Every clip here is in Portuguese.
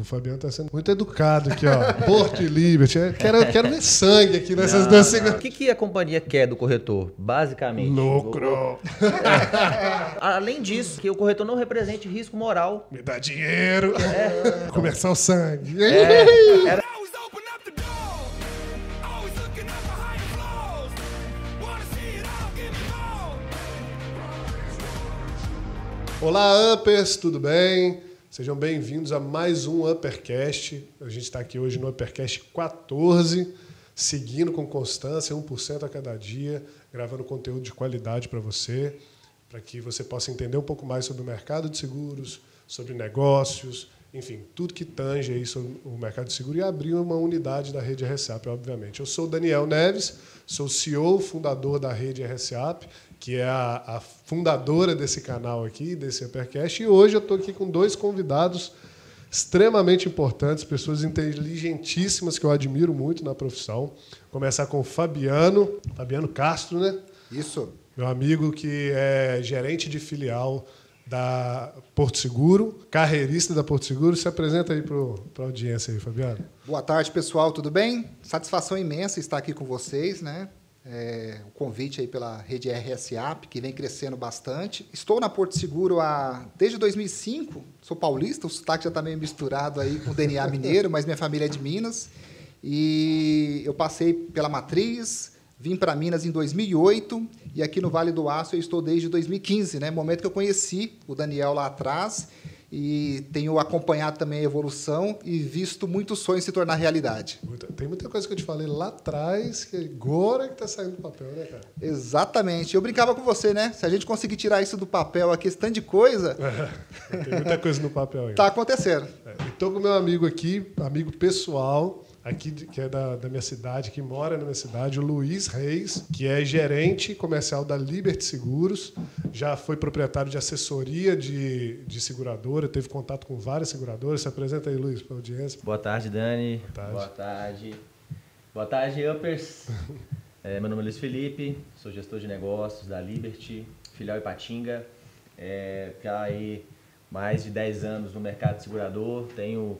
O Fabiano tá sendo muito educado aqui, ó. Porto e Liberty. Eu quero, quero ver sangue aqui nessas Não, duas. O que, que a companhia quer do corretor? Basicamente. Lucro. Além disso, que o corretor não represente risco moral. Me dá dinheiro. Começar o sangue. É, era-. Olá, Uppers, tudo bem? Sejam bem-vindos a mais um Uppercast. A gente está aqui hoje no Uppercast 14, seguindo com constância, 1% a cada dia, gravando conteúdo de qualidade para você, para que você possa entender um pouco mais sobre o mercado de seguros, sobre negócios, enfim, tudo que tange aí sobre o mercado de seguro e abrir uma unidade da rede RSAP, obviamente. Eu sou Daniel Neves, sou CEO, fundador da rede RSAP, que é a, a fundadora desse canal aqui, desse Uppercast, e hoje eu estou aqui com dois convidados extremamente importantes, pessoas inteligentíssimas que eu admiro muito na profissão. Começar com o Fabiano, Fabiano Castro, né? Isso. Meu amigo que é gerente de filial da Porto Seguro, carreirista da Porto Seguro. Se apresenta aí para a audiência aí, Fabiano. Boa tarde, pessoal, tudo bem? Satisfação imensa estar aqui com vocês, né? É, o convite aí pela rede RSAP, que vem crescendo bastante. Estou na Porto Seguro há, desde 2005, sou paulista, o sotaque já está meio misturado aí com o DNA mineiro, mas minha família é de Minas. E eu passei pela Matriz, vim para Minas em 2008 e aqui no Vale do Aço eu estou desde 2015, né? Momento que eu conheci o Daniel lá atrás e tenho acompanhado também a evolução e visto muitos sonhos se tornar realidade. Tem muita coisa que eu te falei lá atrás, que agora que está saindo do papel, né, cara? Exatamente. Eu brincava com você, né? Se a gente conseguir tirar isso do papel aqui, esse tanto de coisa, Tem muita coisa no papel ainda. tá acontecendo. Estou com meu amigo aqui, amigo pessoal, aqui que é da, da minha cidade, que mora na minha cidade, o Luiz Reis, que é gerente comercial da Liberty Seguros, já foi proprietário de assessoria de, de seguradora, teve contato com várias seguradoras. Se apresenta aí, Luiz, para a audiência. Boa tarde, Dani. Boa tarde. Boa tarde. Boa tarde, Uppers. É, meu nome é Luiz Felipe, sou gestor de negócios da Liberty, filial Ipatinga. É, já aí mais de 10 anos no mercado de segurador, tenho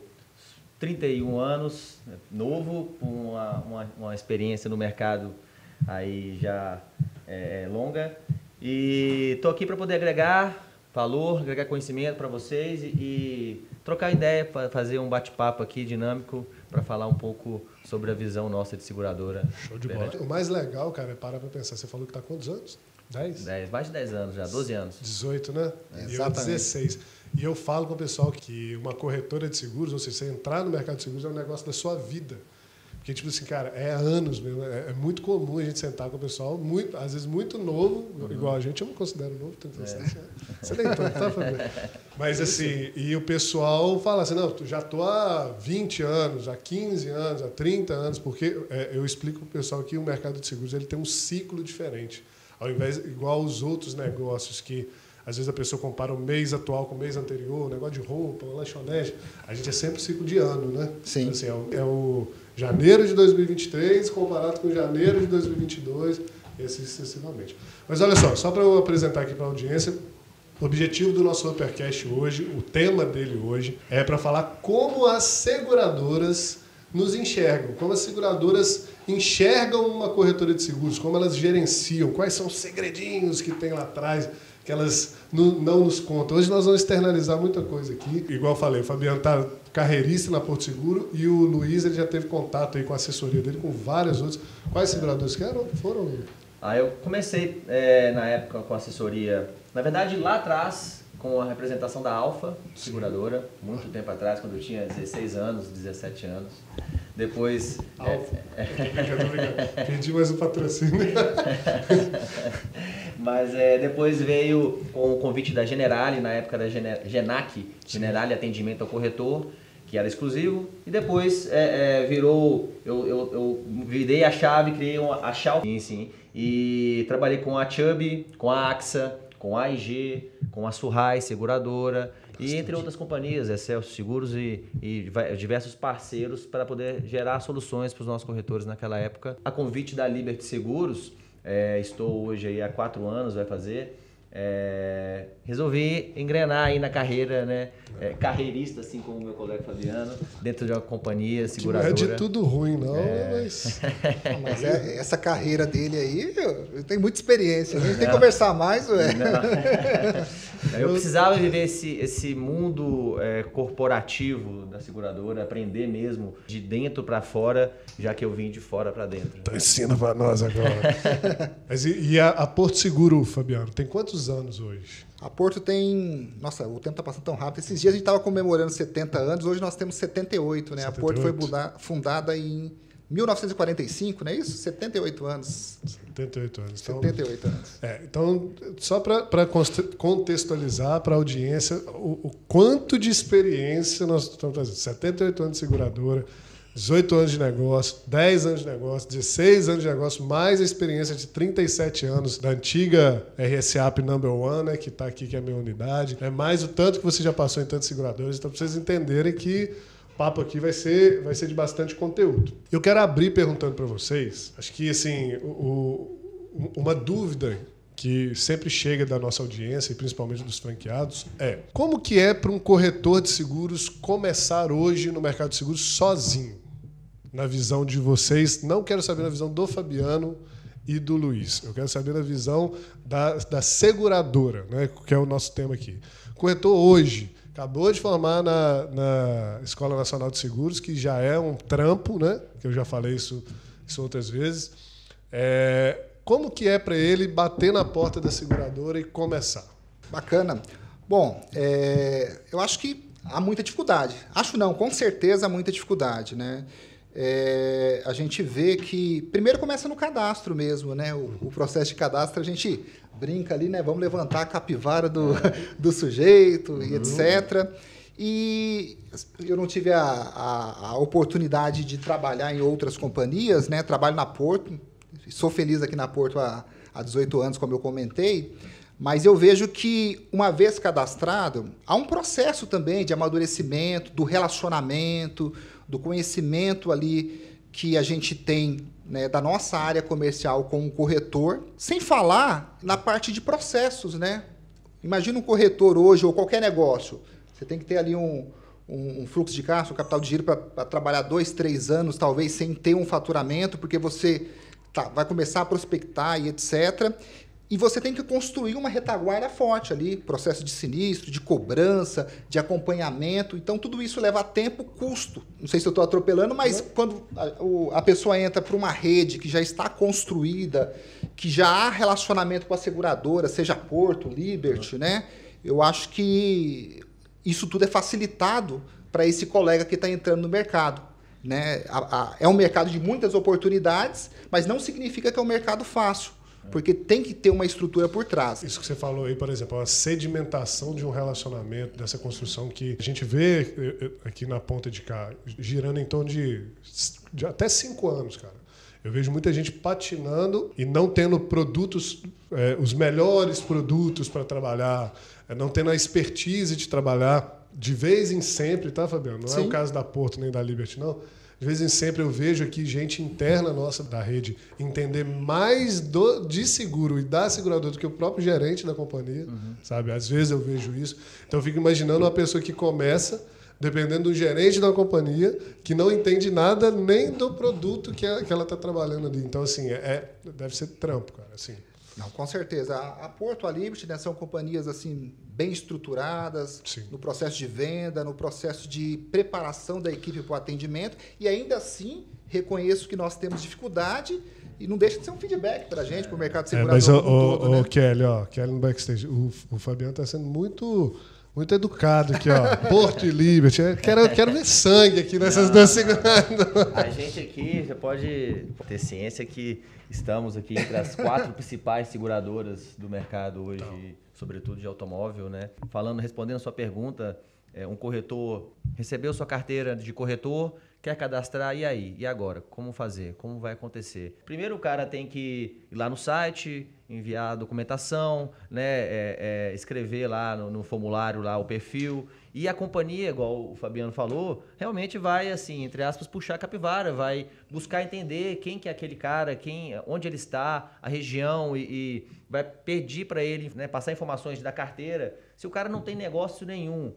31 anos, novo, com uma, uma, uma experiência no mercado aí já é, longa. E estou aqui para poder agregar valor, agregar conhecimento para vocês e, e trocar ideia, fa- fazer um bate-papo aqui dinâmico para falar um pouco sobre a visão nossa de seguradora. Show de bola. O mais legal, cara, é parar para pensar. Você falou que está quantos anos? 10? 10, mais de 10 anos já, 12 anos. 18, né? E eu Exatamente. 16. E eu falo com o pessoal que uma corretora de seguros, ou seja, você entrar no mercado de seguros é um negócio da sua vida. Porque, tipo assim, cara, é anos mesmo. É, é muito comum a gente sentar com o pessoal, muito, às vezes muito novo, igual a gente, eu não considero novo, 36. né? Você nem tanto, tá, Fabiano? Mas assim, e o pessoal fala assim, não, tu já tô há 20 anos, há 15 anos, há 30 anos, porque é, eu explico pro pessoal que o mercado de seguros ele tem um ciclo diferente. Ao invés, igual os outros negócios que às vezes a pessoa compara o mês atual com o mês anterior, um negócio de roupa, uma lanchonete. A gente é sempre ciclo de ano, né? Sim. Então, assim, é, o, é o janeiro de 2023 comparado com janeiro de 2022, e assim sucessivamente. Mas olha só, só para eu apresentar aqui para a audiência, o objetivo do nosso Uppercast hoje, o tema dele hoje, é para falar como as seguradoras nos enxergam, como as seguradoras enxergam uma corretora de seguros, como elas gerenciam, quais são os segredinhos que tem lá atrás que elas não nos contam. Hoje nós vamos externalizar muita coisa aqui. Igual eu falei, o Fabiano está carreirista na Porto Seguro e o Luiz ele já teve contato aí com a assessoria dele, com várias outras. Quais seguradores que eram? Foram? Aí eu comecei é, na época com assessoria, na verdade lá atrás, com a representação da Alfa, seguradora, muito tempo atrás, quando eu tinha 16 anos, 17 anos. Depois. é, Alfa. Tô brincando. Pedi mais um patrocínio. Mas é, depois veio com o convite da Generali, na época da Genac, Generali Atendimento ao Corretor, que era exclusivo. E depois é, é, virou, eu, eu, eu virei a chave, criei uma, a Shell, sim, sim, e trabalhei com a Chubb, com a AXA, com a AIG, com a Surrai Seguradora, e entre outras companhias, Excelsior Seguros e, e diversos parceiros para poder gerar soluções para os nossos corretores naquela época. A convite da Liberty Seguros, é, estou hoje aí há quatro anos, vai fazer, é, resolvi engrenar aí na carreira, né? É, carreirista, assim como o meu colega Fabiano, dentro de uma companhia Que não seguradora. é de tudo ruim, não, mas. Não, mas é- essa carreira dele aí, tenho muita experiência. A gente tem que conversar mais, ué. Eu precisava viver esse, esse mundo é, corporativo da seguradora, aprender mesmo de dentro para fora, já que eu vim de fora para dentro. Então ensina pra nós agora. Mas e, e a, a Porto Seguro, Fabiano, tem quantos anos hoje? A Porto tem. Nossa, o tempo tá passando tão rápido. Esses dias a gente estava comemorando 70 anos, hoje nós temos 78, né? A Porto foi 78. fundada em 1945, não é isso? 78 anos. 78 anos. Então, 78 anos. É, então, só para contextualizar para a audiência o, o quanto de experiência nós estamos trazendo. 78 anos de seguradora, 18 anos de negócio, 10 anos de negócio, 16 anos de negócio, mais a experiência de 37 anos da antiga RSAP Number One, né, que está aqui, que é a minha unidade. É mais o tanto que você já passou em tantos seguradores. Então, para vocês entenderem que o papo aqui vai ser, vai ser de bastante conteúdo. Eu quero abrir perguntando para vocês, acho que assim, o- o- uma dúvida que sempre chega da nossa audiência e principalmente dos franqueados é como que é para um corretor de seguros começar hoje no mercado de seguros sozinho? Na visão de vocês, não quero saber na visão do Fabiano e do Luiz. Eu quero saber na visão da, da seguradora, né, que é o nosso tema aqui. Corretor hoje acabou de formar na, na Escola Nacional de Seguros, que já é um trampo, né? Que eu já falei isso, isso outras vezes. É, como que é para ele bater na porta da seguradora e começar? Bacana. Bom, é, eu acho que há muita dificuldade. Acho não, com certeza há muita dificuldade, né? É, a gente vê que primeiro começa no cadastro mesmo, né? O, o processo de cadastro a gente brinca ali, né? Vamos levantar a capivara do, do sujeito e etc. E eu não tive a, a, a oportunidade de trabalhar em outras companhias, né? Trabalho na Porto, sou feliz aqui na Porto há, há 18 anos, como eu comentei. Mas eu vejo que, uma vez cadastrado, há um processo também de amadurecimento, do relacionamento, do conhecimento ali que a gente tem né, da nossa área comercial com o corretor, sem falar na parte de processos, né? Imagina um corretor hoje ou qualquer negócio. Você tem que ter ali um, um, um fluxo de caixa, um capital de giro para trabalhar dois, três anos, talvez, sem ter um faturamento, porque você tá, vai começar a prospectar e etc. E você tem que construir uma retaguarda forte ali, processo de sinistro, de cobrança, de acompanhamento. Então, tudo isso leva tempo, custo. Não sei se eu estou atropelando, mas quando a, o- a pessoa entra para uma rede que já está construída, que já há relacionamento com a seguradora, seja Porto, Liberty, né? Eu acho que isso tudo é facilitado para esse colega que está entrando no mercado. Né? A- a- é um mercado de muitas oportunidades, mas não significa que é um mercado fácil, porque tem que ter uma estrutura por trás. Isso que você falou aí, por exemplo, a sedimentação de um relacionamento, dessa construção que a gente vê eh, eh, aqui na ponta de cá, girando em torno de, de até cinco anos, cara. Eu vejo muita gente patinando e não tendo produtos, eh, os melhores produtos para trabalhar, eh, não tendo a expertise de trabalhar de vez em sempre, tá, Fabiano? Não é Sim. o caso da Porto nem da Liberty, não. De vez em sempre eu vejo aqui gente interna nossa da rede entender mais do, de seguro e da seguradora do que o próprio gerente da companhia, sabe? Às vezes eu vejo isso. Então eu fico imaginando uma pessoa que começa dependendo do gerente da companhia que não entende nada nem do produto que, a- que ela está trabalhando ali. Então assim, é, é- deve ser trampo, cara. Assim. Não, com certeza. A, a Porto, a Liberty, né, são companhias assim bem estruturadas Sim. no processo de venda, no processo de preparação da equipe para o atendimento. E ainda assim, reconheço que nós temos dificuldade e não deixa de ser um feedback para a gente, para o mercado É, segurador mas o, um todo, né? Kelly, ó, Kelly no backstage, o, o Fabiano está sendo muito muito educado aqui, ó. Porto e Liberty. Eu Quero, quero ver sangue aqui nessas duas seguradoras. A gente aqui, você pode ter ciência que estamos aqui entre as quatro principais seguradoras do mercado hoje, sobretudo de automóvel, né? Falando, respondendo a sua pergunta, é, um corretor recebeu sua carteira de corretor, quer cadastrar, e aí? E agora? Como fazer? Como vai acontecer? Primeiro o cara tem que ir lá no site, enviar a documentação, né, é, é, escrever lá no, no formulário lá o perfil. E a companhia, igual o Fabiano falou, realmente vai, assim, entre aspas, puxar a capivara, vai buscar entender quem que é aquele cara, quem, onde ele está, a região, e, e vai pedir para ele né, passar informações da carteira. Se o cara não tem negócio nenhum,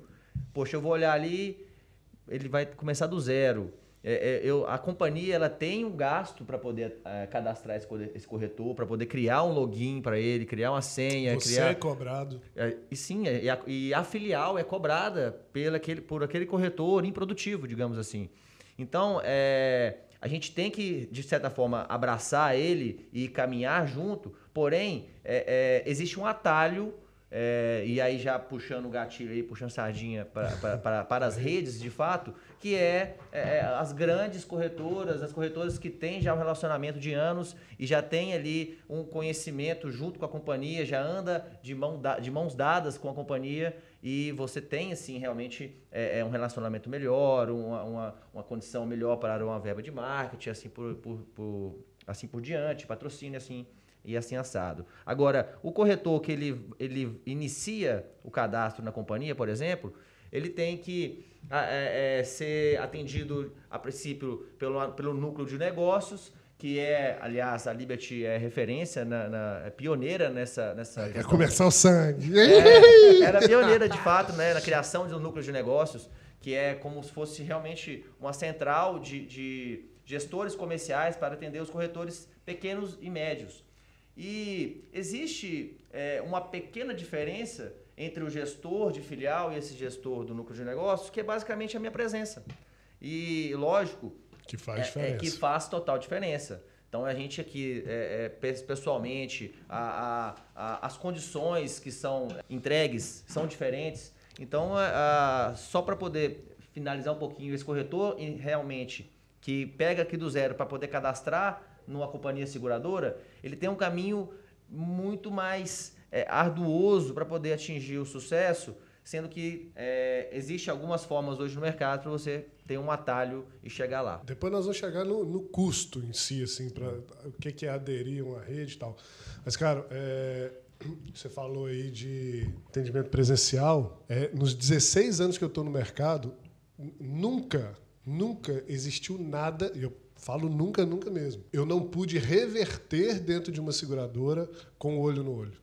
poxa, eu vou olhar ali, ele vai começar do zero. É, é, eu, a companhia ela tem um gasto para poder é, cadastrar esse corre- esse corretor, para poder criar um login para ele, criar uma senha, Você criar é cobrado. é, e sim, é, e, a, e a filial é cobrada pela aquele, por aquele corretor improdutivo, digamos assim. Então, é, a gente tem que, de certa forma, abraçar ele e caminhar junto, porém, é, é, existe um atalho, é, e aí já puxando o gatilho aí, puxando sardinha para as redes, de fato, que é, é, as grandes corretoras, as corretoras que têm já um relacionamento de anos e já tem ali um conhecimento junto com a companhia, já anda de, mão da- de mãos dadas com a companhia e você tem, assim, realmente é, é um relacionamento melhor, uma, uma, uma condição melhor para uma verba de marketing, assim por, por, por- assim por diante, patrocínio, assim e assim assado. Agora, o corretor que ele, ele inicia o cadastro na companhia, por exemplo, ele tem que é, é, ser atendido, a princípio, pelo, pelo núcleo de negócios, que é, aliás, a Liberty é referência, na, na- é pioneira nessa, nessa começar o sangue. É, era pioneira de fato né, na criação de um núcleo de negócios, que é como se fosse realmente uma central de, de gestores comerciais para atender os corretores pequenos e médios. E existe é, uma pequena diferença entre o gestor de filial e esse gestor do núcleo de negócios, que é basicamente a minha presença. E, lógico, Que faz é- é, que faz total diferença. Então a gente aqui, é, é, pe- pessoalmente, a- a- a- as condições que são entregues são diferentes. Então, só para poder finalizar um pouquinho, esse corretor realmente que pega aqui do zero para poder cadastrar numa companhia seguradora, ele tem um caminho muito mais é, arduoso para poder atingir o sucesso, sendo que é, existe algumas formas hoje no mercado para você ter um atalho e chegar lá. Depois nós vamos chegar no, no custo em si, assim, para o que, que é aderir a uma rede e tal. Mas, cara, é, você falou aí de atendimento presencial. É, nos 16 anos que eu estou no mercado, nunca, nunca existiu nada, e eu falo nunca, nunca mesmo, eu não pude reverter dentro de uma seguradora com o olho no olho.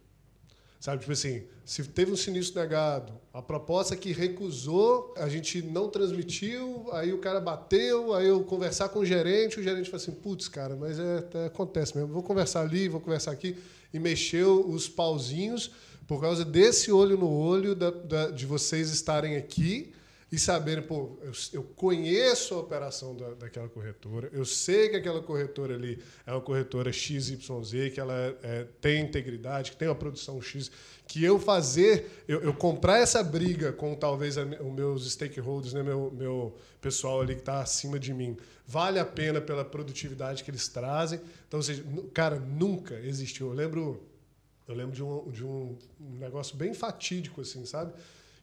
Sabe, tipo assim, se teve um sinistro negado, a proposta que recusou, a gente não transmitiu, aí o cara bateu, aí eu conversar com o gerente, o gerente falou assim, putz, cara, mas é, é, acontece mesmo, vou conversar ali, vou conversar aqui, e mexeu os pauzinhos por causa desse olho no olho da- da- de vocês estarem aqui e saberem, pô, eu, eu conheço a operação da, daquela corretora, eu sei que aquela corretora ali é uma corretora XYZ, que ela é- é, tem integridade, que tem uma produção X, que eu fazer, eu, eu comprar essa briga com talvez os meus stakeholders, né, meu, meu pessoal ali que está acima de mim, vale a pena pela produtividade que eles trazem. Então, ou seja, cara, nunca existiu. Eu lembro, eu lembro de um, de um negócio bem fatídico, assim, sabe?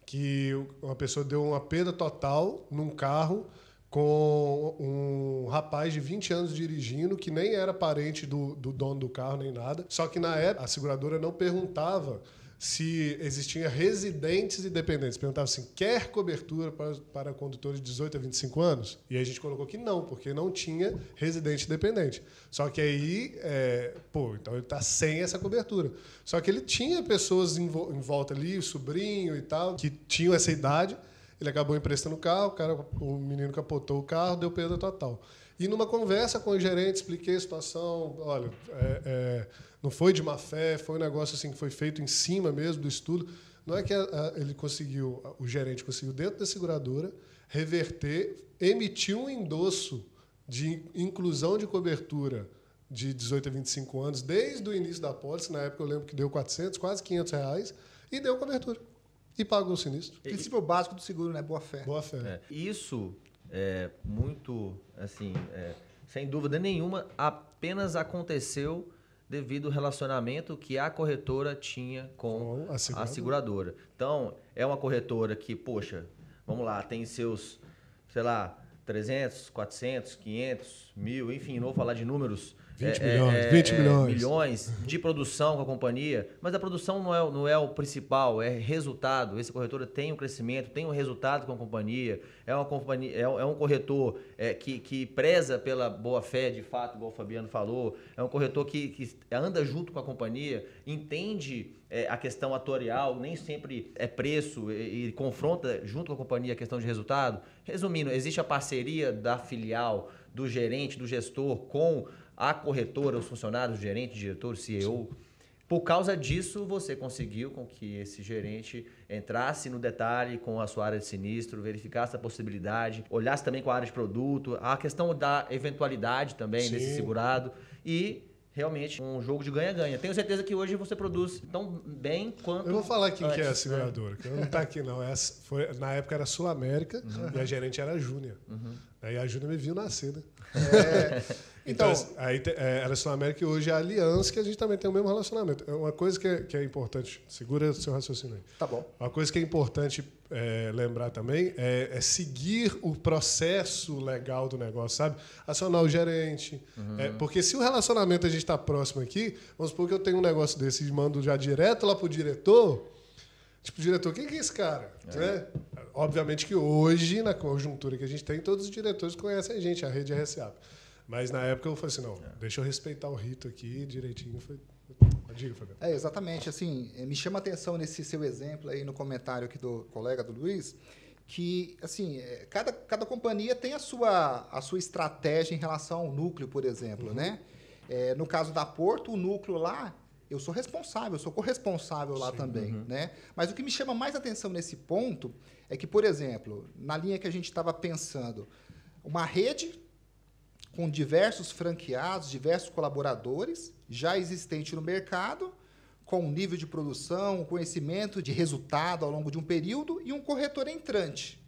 Que uma pessoa deu uma perda total num carro com um rapaz de 20 anos dirigindo, que nem era parente do, do dono do carro nem nada. Só que na época a seguradora não perguntava se existiam residentes e dependentes. Perguntava assim, quer cobertura para, para condutores de 18 a 25 anos? E a gente colocou que não, porque não tinha residente e dependente. Só que aí, é, pô, então ele está sem essa cobertura. Só que ele tinha pessoas em, vo- em volta ali, o sobrinho e tal, que tinham essa idade. Ele acabou emprestando o carro, o, cara, o menino capotou o carro, deu perda total. E numa conversa com o gerente, expliquei a situação. Olha, é, é, não foi de má fé, foi um negócio assim que foi feito em cima mesmo do estudo. Não é que a- a- ele conseguiu, a- o gerente conseguiu, dentro da seguradora, reverter, emitir um endosso de inclusão de cobertura de 18 a 25 anos, desde o início da pólice. Na época eu lembro que deu 400, quase 500 reais, e deu cobertura. E pagou o sinistro. O princípio básico do seguro, né? Boa fé. Boa fé. É, Isso é muito, assim, é, sem dúvida nenhuma, apenas aconteceu devido ao relacionamento que a corretora tinha com, a a seguradora. seguradora. Então, é uma corretora que, poxa, vamos lá, tem seus, sei lá, 300, 400, 500, mil, enfim, não vou falar de números. 20 milhões, 20 milhões. milhões de produção com a companhia, mas a produção não é, não é o principal, é resultado. Esse corretor tem um crescimento, tem um resultado com a companhia, é, uma companhia, é, um- é um corretor é, que, que preza pela boa fé, de fato, igual o Fabiano falou, é um corretor que, que anda junto com a companhia, entende é, a questão atuarial, nem sempre é preço e, e confronta junto com a companhia a questão de resultado. Resumindo, existe a parceria da filial, do gerente, do gestor com a corretora, os funcionários, o gerente, o diretor, o CEO. Por causa disso, você conseguiu com que esse gerente entrasse no detalhe com a sua área de sinistro, verificasse a possibilidade, olhasse também com a área de produto, a questão da eventualidade também Sim. desse segurado e realmente um jogo de ganha-ganha. Tenho certeza que hoje você produz tão bem quanto Eu vou falar quem que é a antes, né? seguradora, que não está aqui não. Essa foi, na época era Sul América Uhum. e a gerente era a Júnior. Aí a Júnior me viu nascer, né? Então, Então, aí é, era Sul América e hoje é a Aliança, que a gente também tem o mesmo relacionamento. É Uma coisa que é, que é importante, segura o seu raciocínio aí. tá bom. Uma coisa que é importante é, lembrar também é, é seguir o processo legal do negócio, sabe? Acionar o gerente. É, porque se o relacionamento a gente está próximo aqui, vamos supor que eu tenho um negócio desse e mando já direto lá pro diretor. Tipo, diretor, quem que é esse cara? Né? Obviamente que hoje, na conjuntura que a gente tem, todos os diretores conhecem a gente, a rede RSA. Mas na época eu falei assim, não, deixa eu respeitar o rito aqui direitinho. Foi... Diga, Fabiano. É, exatamente. Assim, eh, me chama a atenção nesse seu exemplo aí no comentário aqui do colega do Luiz, que assim, eh, cada, cada companhia tem a sua, a sua estratégia em relação ao núcleo, por exemplo, né? Eh, no caso da Porto, o núcleo lá, eu sou responsável, eu sou corresponsável lá também, né? Mas o que me chama mais atenção nesse ponto é que, por exemplo, na linha que a gente estava pensando, uma rede com diversos franqueados, diversos colaboradores, já existente no mercado, com um nível de produção, um conhecimento de resultado ao longo de um período e um corretor entrante.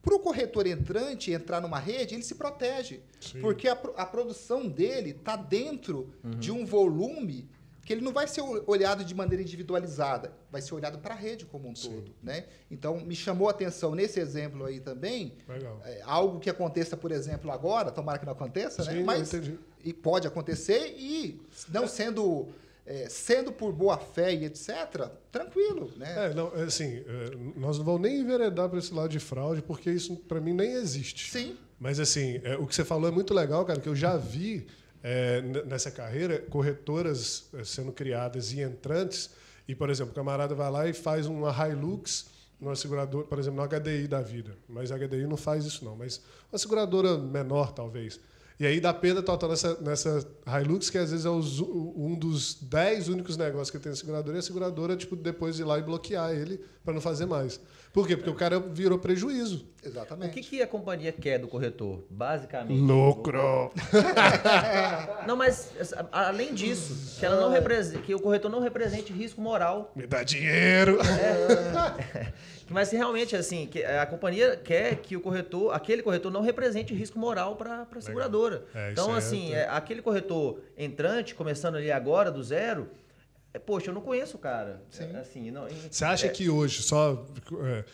Para o corretor entrante entrar numa rede, ele se protege, Sim. porque a, a produção dele está dentro de um volume que ele não vai ser olhado de maneira individualizada, vai ser olhado para a rede como um todo. Né? Então, me chamou a atenção nesse exemplo aí também, Legal. é, algo que aconteça, por exemplo, agora, tomara que não aconteça, né? Sim, eu Mas e pode acontecer e não sendo é, sendo por boa fé e etc, tranquilo, né? É, não, é assim, é, nós não vamos nem enveredar para esse lado de fraude, porque isso para mim nem existe. Sim. Mas assim, é, o que você falou é muito legal, cara, que eu já vi é, nessa carreira corretoras é, sendo criadas e entrantes. E, por exemplo, o camarada vai lá e faz uma Hilux numa seguradora, por exemplo, na HDI da vida. Mas a HDI não faz isso, não. Mas uma seguradora menor, talvez. E aí dá perda total nessa, nessa Hilux, que às vezes é os- um dos dez únicos negócios que tem na seguradora, e a seguradora, tipo, depois ir lá e bloquear ele para não fazer mais. Por quê? Porque o cara virou prejuízo. O Exatamente. que, que a companhia quer do corretor? Basicamente. Lucro! Não, mas além disso, que, ela não que o corretor não represente risco moral. Me dá dinheiro! Mas realmente, assim, que a companhia quer que o corretor, aquele corretor não represente risco moral para a seguradora. É, então, é- assim, é- é, aquele corretor entrante, começando ali agora do zero, é, poxa, eu não conheço o cara. Sim. É, Assim, não, Você acha é, que hoje só é,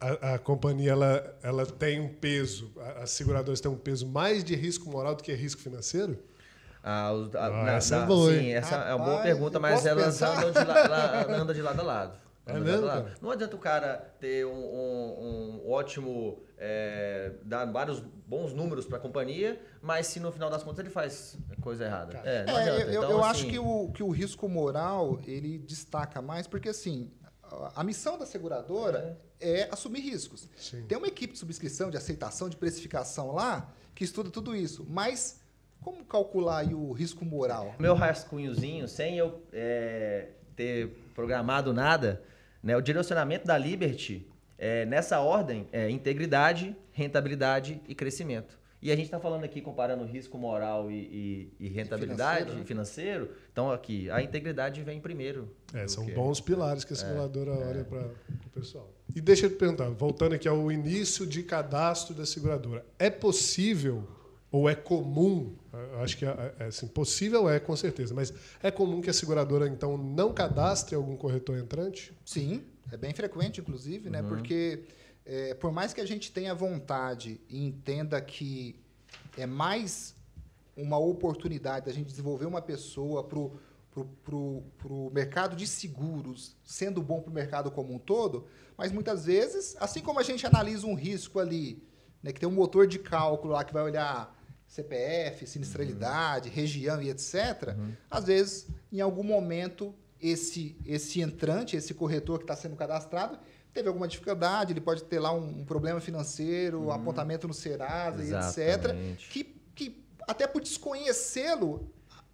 a, a companhia ela, ela tem um peso, as seguradoras têm um peso mais de risco moral do que risco financeiro? Ah, os- a- Ah, na- essa é na- boa, sim, essa é uma boa Rapaz, pergunta, mas elas andam de, la- la- andam de lado a lado. É mesmo, lado? Não adianta o cara ter um, um- um ótimo. É, dar vários bons números para a companhia, mas se no final das contas ele faz coisa errada. É, não É, adianta. eu, Então, eu assim, acho que o, que o risco moral ele destaca mais porque assim a- missão da seguradora é, assumir riscos. Sim. Tem uma equipe de subscrição, de aceitação, de precificação lá que estuda tudo isso, mas como calcular aí o risco moral? Meu rascunhozinho, sem eu é, ter programado nada, né, o direcionamento da Liberty, é, nessa ordem, é integridade, rentabilidade e crescimento. E a gente está falando aqui comparando risco moral e, e- e rentabilidade financeiro, né? financeiro. Então aqui, a integridade vem primeiro. É, são que- bons pilares que a seguradora olha para o pessoal. E deixa eu te perguntar, voltando aqui ao início de cadastro da seguradora, é possível ou é comum, acho que é, é, assim, possível é com certeza, mas é comum que a seguradora então não cadastre algum corretor entrante? Sim, é bem frequente, inclusive, né? Porque é, por mais que a gente tenha vontade e entenda que é mais uma oportunidade da gente desenvolver uma pessoa para o mercado de seguros, sendo bom para o mercado como um todo, mas muitas vezes, assim como a gente analisa um risco ali, né, que tem um motor de cálculo lá que vai olhar CPF, sinistralidade, região e etc., às vezes, em algum momento, esse, esse entrante, esse corretor que está sendo cadastrado, teve alguma dificuldade, ele pode ter lá um, um problema financeiro, um apontamento no Serasa e etc., que, que até por desconhecê-lo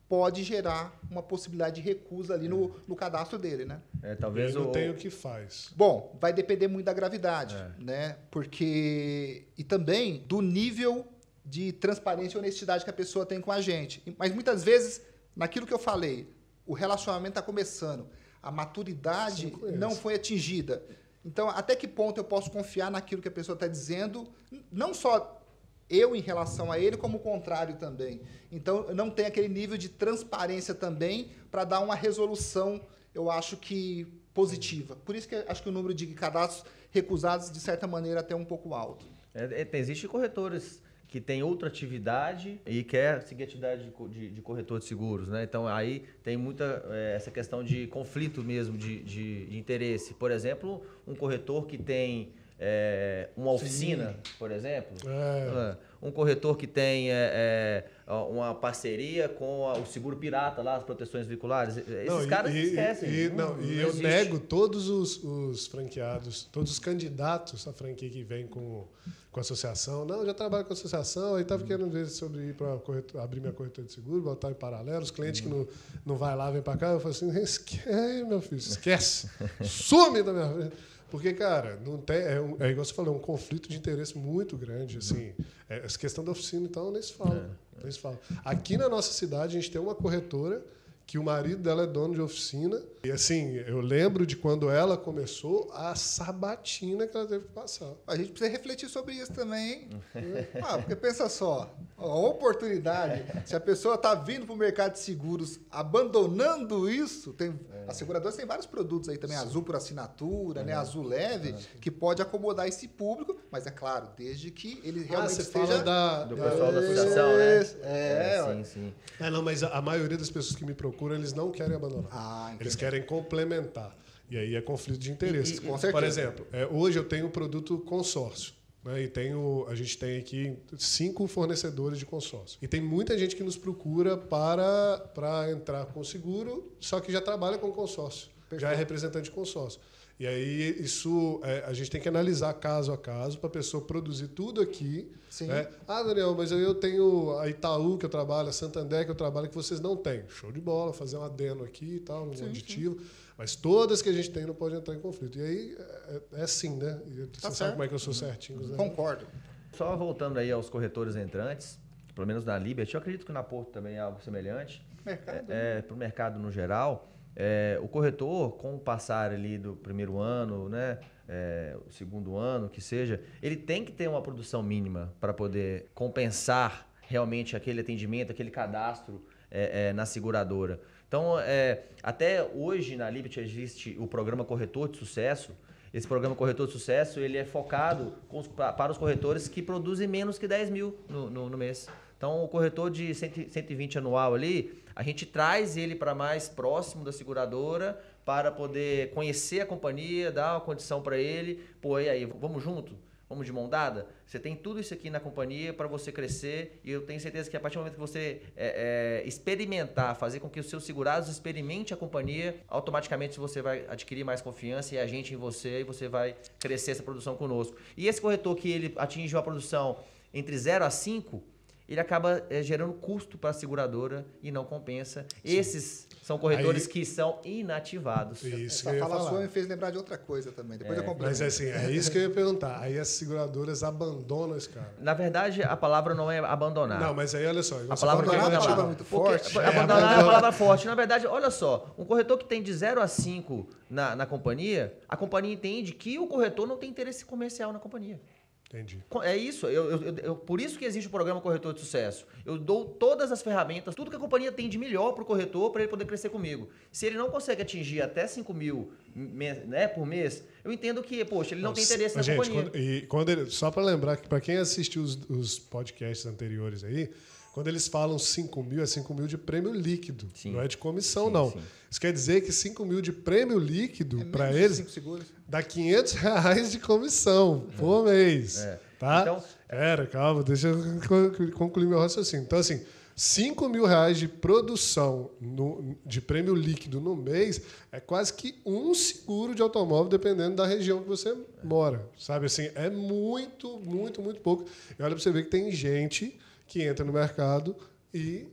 pode gerar uma possibilidade de recusa ali no, no cadastro dele, né? É, talvez Ele não o, tem o que faz. Bom, vai depender muito da gravidade, É. né? Porque e também do nível de transparência e honestidade que a pessoa tem com a gente. Mas muitas vezes, naquilo que eu falei, o relacionamento está começando, a maturidade não foi atingida. Então, até que ponto eu posso confiar naquilo que a pessoa está dizendo, não só eu em relação a ele, como o contrário também. Então, não tem aquele nível de transparência também para dar uma resolução, eu acho que positiva. Por isso que eu acho que o número de cadastros recusados, de certa maneira, é até um pouco alto. É, é, Existem corretores que têm outra atividade e quer seguir a atividade de, de- de corretor de seguros, né? Então aí tem muita é, essa questão de conflito mesmo de- de interesse. Por exemplo, um corretor que tem é, uma oficina, por exemplo, É. é, um corretor que tem é, é, uma parceria com a- o seguro pirata lá, as proteções veiculares. Esses Não, caras e, esquecem. E, não, e eu existe. nego todos os, os franqueados, todos os candidatos à franquia que vêm com, com a associação. Não, eu já trabalho com a associação, aí estava querendo ver sobre ir para abrir minha corretora de seguro, botar em paralelo. Os clientes que não, não vai lá, vem para cá, eu falo assim, esquece, meu filho, esquece. Some da minha frente. Porque, cara, não tem, é, um, é igual você falou, é um conflito de interesse muito grande. Assim, é, essa questão da oficina, então, nem se fala. Nem se fala. Aqui na nossa cidade, a gente tem uma corretora que o marido dela é dono de oficina. E assim, eu lembro de quando ela começou, a sabatina que ela teve que passar. A gente precisa refletir sobre isso também, hein? ah, porque pensa só, a oportunidade, se a pessoa está vindo para o mercado de seguros abandonando isso, tem, as seguradoras têm vários produtos aí também, azul por assinatura, né, azul leve, que pode acomodar esse público, mas é claro, desde que ele realmente ah, você esteja... fala da, Do pessoal da associação, né? Isso, É, ué. sim, sim. É, não, mas a, a maioria das pessoas que me procuram, eles não querem abandonar. Ah, eles querem complementar. E aí é conflito de interesses. E- e- com Por certeza. exemplo, é, hoje eu tenho o produto consórcio. Né, e tenho, a gente tem aqui cinco fornecedores de consórcio. E tem muita gente que nos procura para, para entrar com seguro, só que já trabalha com consórcio. Já é representante de consórcio. E aí isso é, a gente tem que analisar caso a caso para a pessoa produzir tudo aqui. Sim. né? Ah, Daniel, mas eu tenho a Itaú que eu trabalho, a Santander que eu trabalho que vocês não têm. Show de bola, fazer um adeno aqui e tal, um aditivo. Mas todas que a gente tem não pode entrar em conflito. E aí é, é assim, né? E Você Tá sabe certo. como é que eu sou certinho. Né? Concordo. Só voltando aí aos corretores entrantes, pelo menos na Liberty, eu acredito que na Porto também é algo semelhante. Mercado. É, para o mercado no geral, é, o corretor, com o passar ali do primeiro ano, né, é, o segundo ano, que seja, ele tem que ter uma produção mínima para poder compensar realmente aquele atendimento, aquele cadastro é, é, na seguradora. Então, é, até hoje na Liberty existe o programa Corretor de Sucesso. Esse programa Corretor de Sucesso ele é focado para os corretores que produzem menos que 10 mil no, no- no mês. Então, o corretor de 100 120 anual ali, a gente traz ele para mais próximo da seguradora para poder conhecer a companhia, dar uma condição para ele. Pô, e aí, vamos junto? Vamos de mão dada? Você tem tudo isso aqui na companhia para você crescer e eu tenho certeza que a partir do momento que você é, é, experimentar, fazer com que os seus segurados experimente a companhia, automaticamente você vai adquirir mais confiança e a gente em você e você vai crescer essa produção conosco. E esse corretor que ele atinge uma produção entre 0 a 5, ele acaba é, gerando custo para a seguradora e não compensa. Esses são corretores Aí- que são inativados. Isso que eu Essa ia fala falar. sua me fez lembrar de outra coisa também. Depois eu complemento. Mas é assim, é isso que eu ia perguntar. Aí as seguradoras abandonam esse cara. Na verdade, a palavra não é abandonar. Não, mas aí olha só. A palavra não é abandonar abandonar. é muito Porque forte. Abandonar é, É, uma palavra forte. Na verdade, olha só, um corretor que tem de 0 a 5 na, na companhia, a companhia entende que o corretor não tem interesse comercial na companhia. Entendi. É isso, eu, eu- eu- por isso que existe o programa Corretor de Sucesso. Eu dou todas as ferramentas, tudo que a companhia tem de melhor para o corretor para ele poder crescer comigo. Se ele não consegue atingir até 5 mil né, por mês, eu entendo que, poxa, ele não tem interesse na Gente, companhia. quando- e quando ele- só para lembrar que para quem assistiu os, os podcasts anteriores aí, quando eles falam 5 mil, é 5 mil de prêmio líquido, Sim. não é de comissão, Sim, não. sim. Isso quer dizer que 5 mil de prêmio líquido É para eles dá 500 reais de comissão por mês. É. Tá? Então- Pera, calma, deixa eu con- concluir meu raciocínio. Então, assim, 5 mil reais de produção no- de prêmio líquido no mês é quase que um seguro de automóvel, dependendo da região que você mora. Sabe assim, é muito, muito, muito pouco. E olha para você ver que tem gente que entra no mercado e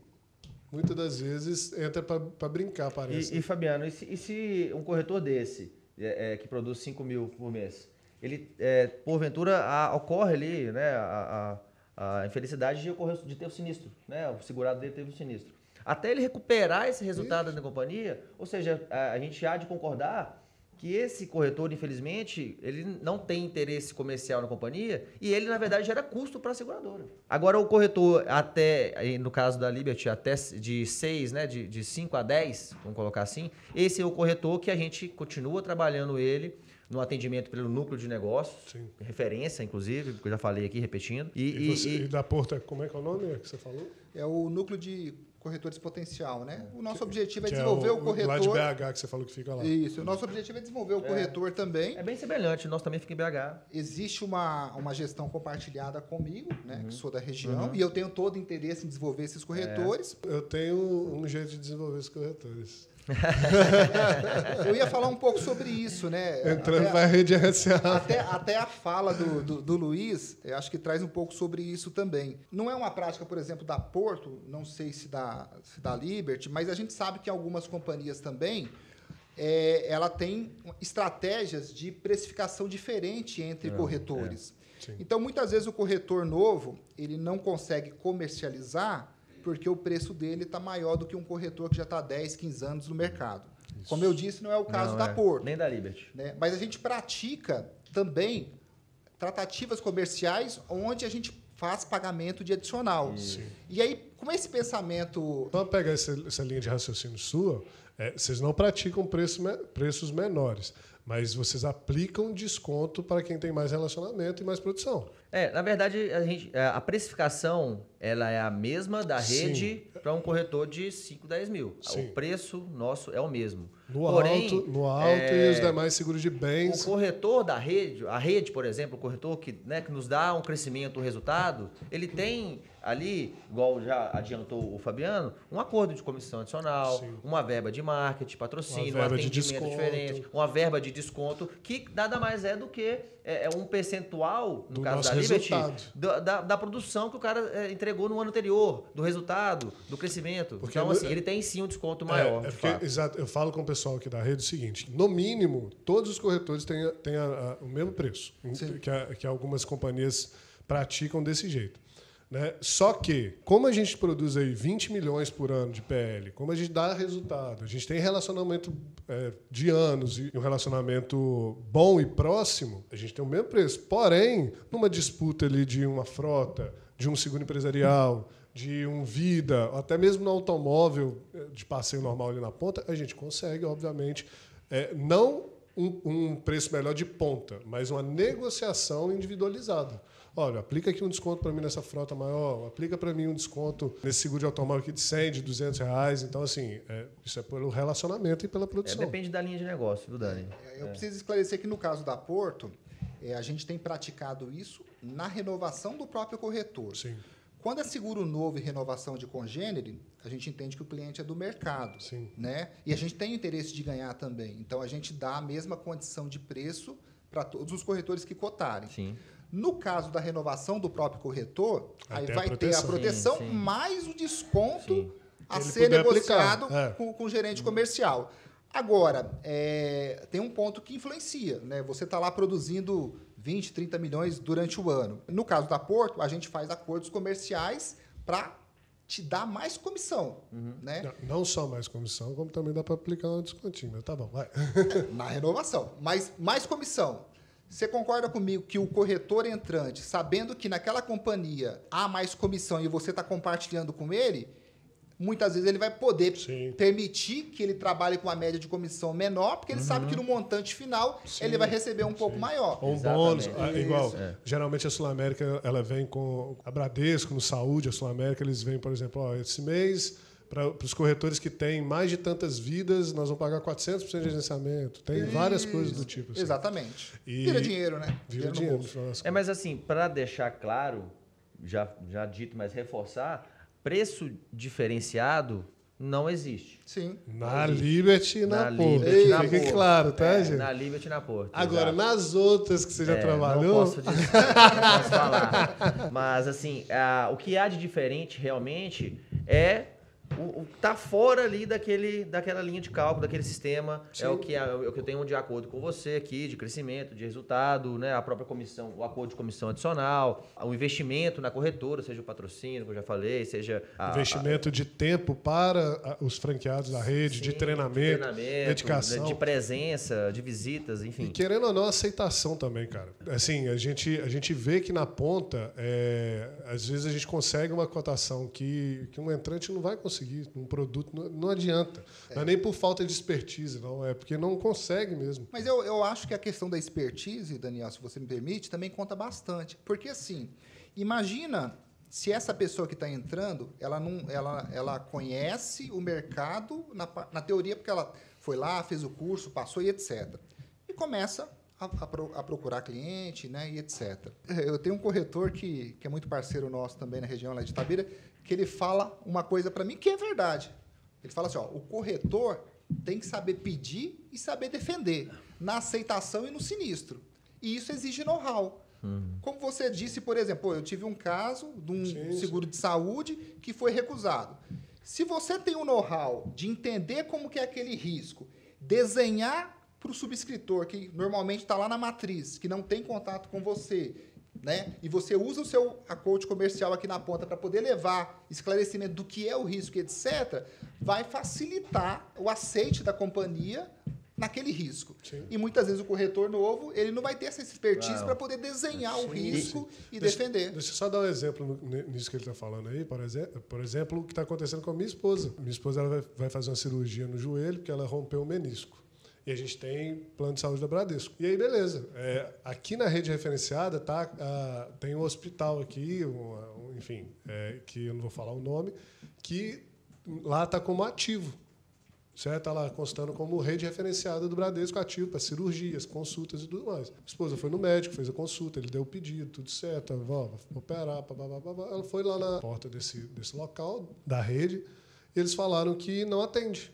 muitas das vezes entra para brincar, parece. E, e, Fabiano, e se, e se um corretor desse, é, é, que produz 5 mil por mês, ele, é, porventura, a- ocorre ali né, a, a- a infelicidade de, ocorrer, de ter o sinistro, né, o segurado dele teve o sinistro. Até ele recuperar esse resultado da companhia, ou seja, a, a gente há de concordar que esse corretor, infelizmente, ele não tem interesse comercial na companhia e ele, na verdade, gera custo para a seguradora. Agora, o corretor até, no caso da Liberty, até de 6, né, de, de 5 a 10, vamos colocar assim, esse é o corretor que a gente continua trabalhando ele no atendimento pelo núcleo de negócios, Sim. referência, inclusive, que eu já falei aqui, repetindo. E, E, e- você- e- e da Porta, como é que é o nome que você falou? É o núcleo de corretores potencial, né? O nosso objetivo é Que desenvolver o, corretor. Lá de BH que você falou que fica lá. Isso, o nosso objetivo é desenvolver o corretor também. é bem semelhante, nós também fica em BH. Existe uma, uma gestão compartilhada comigo, né? Uhum. Que sou da região, e eu tenho todo o interesse em desenvolver esses corretores. Eu tenho um jeito de desenvolver os corretores. Eu ia falar um pouco sobre isso, né? Entrando Até- para a rede RSA. Até, até a fala do, do, do Luiz, eu acho que traz um pouco sobre isso também. Não é uma prática, por exemplo, da Porto, não sei se da, se da Liberty, mas a gente sabe que algumas companhias também, é, ela tem estratégias de precificação diferente entre corretores. Sim. Então, muitas vezes o corretor novo, ele não consegue comercializar porque o preço dele está maior do que um corretor que já está há 10, 15 anos no mercado. Como eu disse, não é o caso Não, da é, Porto Nem da Liberty. né? Mas a gente pratica também tratativas comerciais onde a gente faz pagamento de adicional. E aí, com esse pensamento Então, pegar essa, essa linha de raciocínio sua, é, vocês não praticam preço me- preços menores, mas vocês aplicam desconto para quem tem mais relacionamento e mais produção. É, na verdade, a, gente, a a precificação ela é a mesma da rede para um corretor de 5, 10 mil. Sim. O preço nosso é o mesmo. No Porém, alto, no alto é, e os demais seguros de bens. O corretor da rede, a rede, por exemplo, o corretor que, né, que nos dá um crescimento, um resultado, ele tem ali, igual já adiantou o Fabiano, um acordo de comissão adicional, Sim. uma verba de marketing, patrocínio, Uma um verba de atendimento desconto. diferente, uma verba de desconto, que nada mais é do que é, é um percentual, no Do caso da Liberty, da, da, da produção que o cara é, entregou no ano anterior, do resultado, do crescimento. Porque então, assim, ele tem sim um desconto maior. É, é porque, exato, eu falo com o pessoal aqui da rede o seguinte: no mínimo, todos os corretores têm, têm a- a- o mesmo preço, que, a- que algumas companhias praticam desse jeito. Né? Só que, como a gente produz aí 20 milhões por ano de PL, como a gente dá resultado, a gente tem relacionamento é, de anos e um relacionamento bom e próximo, a gente tem o mesmo preço. Porém, numa disputa ali de uma frota, de um seguro empresarial, de um vida, até mesmo no automóvel eh, de passeio normal ali na ponta, a gente consegue, obviamente, eh, não um, um preço melhor de ponta, mas uma negociação individualizada. Olha, aplica aqui um desconto para mim nessa frota maior, aplica para mim um desconto nesse seguro de automóvel aqui de 100, de 200 reais. Então, assim, é, isso é pelo relacionamento e pela É, produção. depende da linha de negócio, viu, Dani? Eu preciso esclarecer que no caso da Porto, eh, a gente tem praticado isso na renovação do próprio corretor. Sim, Quando é seguro novo e renovação de congênere, a gente entende que o cliente é do mercado. Sim. Né? E a gente tem interesse de ganhar também. Então a gente dá a mesma condição de preço para todos os corretores que cotarem. Sim. No caso da renovação do próprio corretor, Aí aí tem a vai ter a proteção. Sim, sim. mais o desconto Sim. a Ele ser negociado é. com, com o gerente comercial. Agora, é, tem um ponto que influencia. Né? Você está lá produzindo 20, 30 milhões durante o ano. No caso da Porto, a gente faz acordos comerciais para te dar mais comissão. Uhum. Né? Não, não só mais comissão, como também dá para aplicar um descontinho. Mas tá bom, vai. na renovação. Mas mais comissão. Você concorda comigo que o corretor entrante, sabendo que naquela companhia há mais comissão e você está compartilhando com ele, muitas vezes ele vai poder Sim. permitir que ele trabalhe com uma média de comissão menor, porque ele sabe que no montante final Sim, ele vai receber um pouco maior. Ou um bônus, ah, igual. É. Geralmente a Sul-América ela vem com a Bradesco, no Saúde, a Sul-América, eles vêm, por exemplo, ó, esse mês, para os corretores que têm mais de tantas vidas, nós vamos pagar 400% de agenciamento. Tem várias coisas do tipo. assim. Exatamente. E- Vira dinheiro, né? Vira no dinheiro. É, mas assim, para deixar claro, já, já dito, mas reforçar, preço diferenciado não existe. Sim. Na Liberty e na, Na Porto. Liberty, na Fique Porto. claro, tá, É, gente? Na Liberty e na Porto. Agora, exato. nas outras que você já É, trabalhou, Não posso, dizer, não posso falar. Mas, assim, a- o que há de diferente realmente é o, o tá fora ali daquele, daquela linha de cálculo, daquele sistema. É o, que, é o que eu tenho de acordo com você aqui, de crescimento, de resultado, né? A própria comissão, o acordo de comissão adicional, o investimento na corretora, seja o patrocínio, que eu já falei, seja a- investimento de tempo para os franqueados da rede, de Sim, treinamento, treinamento, dedicação. De presença, de visitas, enfim. E querendo ou não, aceitação também, cara. Assim, a gente, a gente vê que na ponta, é, às vezes a gente consegue uma cotação que, que um entrante não vai conseguir, um produto, não, não adianta. Não é nem por falta de expertise, não, é porque não consegue mesmo. Mas eu, eu acho que a questão da expertise, Daniel, se você me permite, também conta bastante. Porque assim, imagina se essa pessoa que está entrando, ela, não, ela, ela conhece o mercado na, na teoria, porque ela foi lá, fez o curso, passou e etc. E começa a, a a procurar cliente né, e etc. Eu tenho um corretor que, que é muito parceiro nosso também na região lá de Itabira, que ele fala uma coisa para mim que é verdade. Ele fala assim, ó, o corretor tem que saber pedir e saber defender na aceitação e no sinistro. E isso exige know-how. Como você disse, por exemplo, eu tive um caso de um Sim, sim. seguro de saúde que foi recusado. Se você tem o know-how de entender como que é aquele risco, desenhar para o subscritor, que normalmente está lá na matriz, que não tem contato com você, né? E você usa o seu acordo comercial aqui na ponta para poder levar esclarecimento do que é o risco, etc., vai facilitar o aceite da companhia naquele risco. Sim. E muitas vezes o corretor novo, ele não vai ter essa expertise para poder desenhar o Sim, risco e Deixa- defender. Deixa eu só dar um exemplo nisso que ele está falando aí. Por exemplo, por exemplo, o que está acontecendo com a minha esposa. Minha esposa ela vai, vai fazer uma cirurgia no joelho porque ela rompeu o menisco. E a gente tem plano de saúde da Bradesco. E aí, beleza. É, aqui na rede referenciada tá, tem um hospital aqui, um, enfim, é, que eu não vou falar o nome, que lá está como ativo. Certo? Está lá constando como rede referenciada do Bradesco ativo para cirurgias, consultas e tudo mais. A esposa foi no médico, fez a consulta, ele deu o pedido, tudo certo, vai operar, ela foi lá na porta desse, desse local, da rede, e eles falaram que não atende.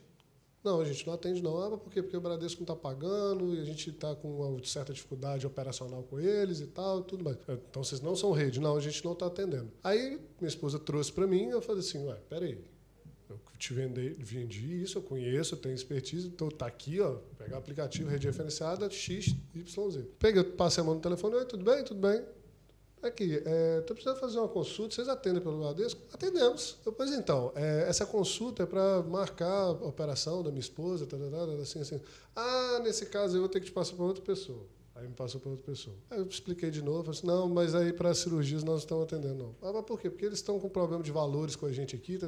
Não, a gente não atende não. Ah, por quê? Porque o Bradesco não está pagando e a gente está com uma certa dificuldade operacional com eles e tal, tudo mais. Então vocês não são rede. Não, a gente não está atendendo. Aí minha esposa trouxe para mim eu falei assim, ué, peraí. Eu te vendi, vendi isso, eu conheço, eu tenho expertise, então tá aqui, ó, pegar o aplicativo, rede referenciada, X, Y, Z. Peguei, passei a mão no telefone, oi, tudo bem, tudo bem. Aqui, é, tô precisando fazer uma consulta, vocês atendem pelo Bradesco? Atendemos. Eu, pois então, é, essa consulta é para marcar a operação da minha esposa, tá, tá, tá, assim, assim. Ah, nesse caso eu vou ter que te passar para outra pessoa. Aí me passou para outra pessoa. Aí eu expliquei de novo, falei assim, não, mas aí para cirurgias nós não estamos atendendo, não. Ah, mas por quê? Porque eles estão com problema de valores com a gente aqui, tá.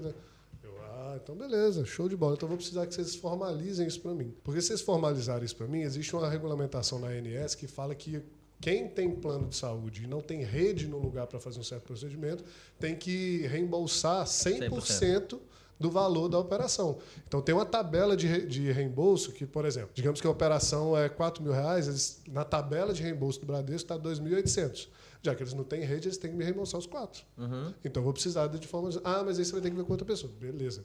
Eu, ah, então beleza, show de bola. Então vou precisar que vocês formalizem isso para mim. Porque se vocês formalizarem isso para mim, existe uma regulamentação na ANS que fala que quem tem plano de saúde e não tem rede no lugar para fazer um certo procedimento tem que reembolsar 100%, do valor da operação. Então tem uma tabela de, de reembolso que, por exemplo, digamos que a operação é 4 mil reais, eles, na tabela de reembolso do Bradesco está 2.800. Já que eles não têm rede, eles têm que me reembolsar os quatro. Então eu vou precisar de forma. Ah, mas aí você vai ter que ver com outra pessoa. Beleza.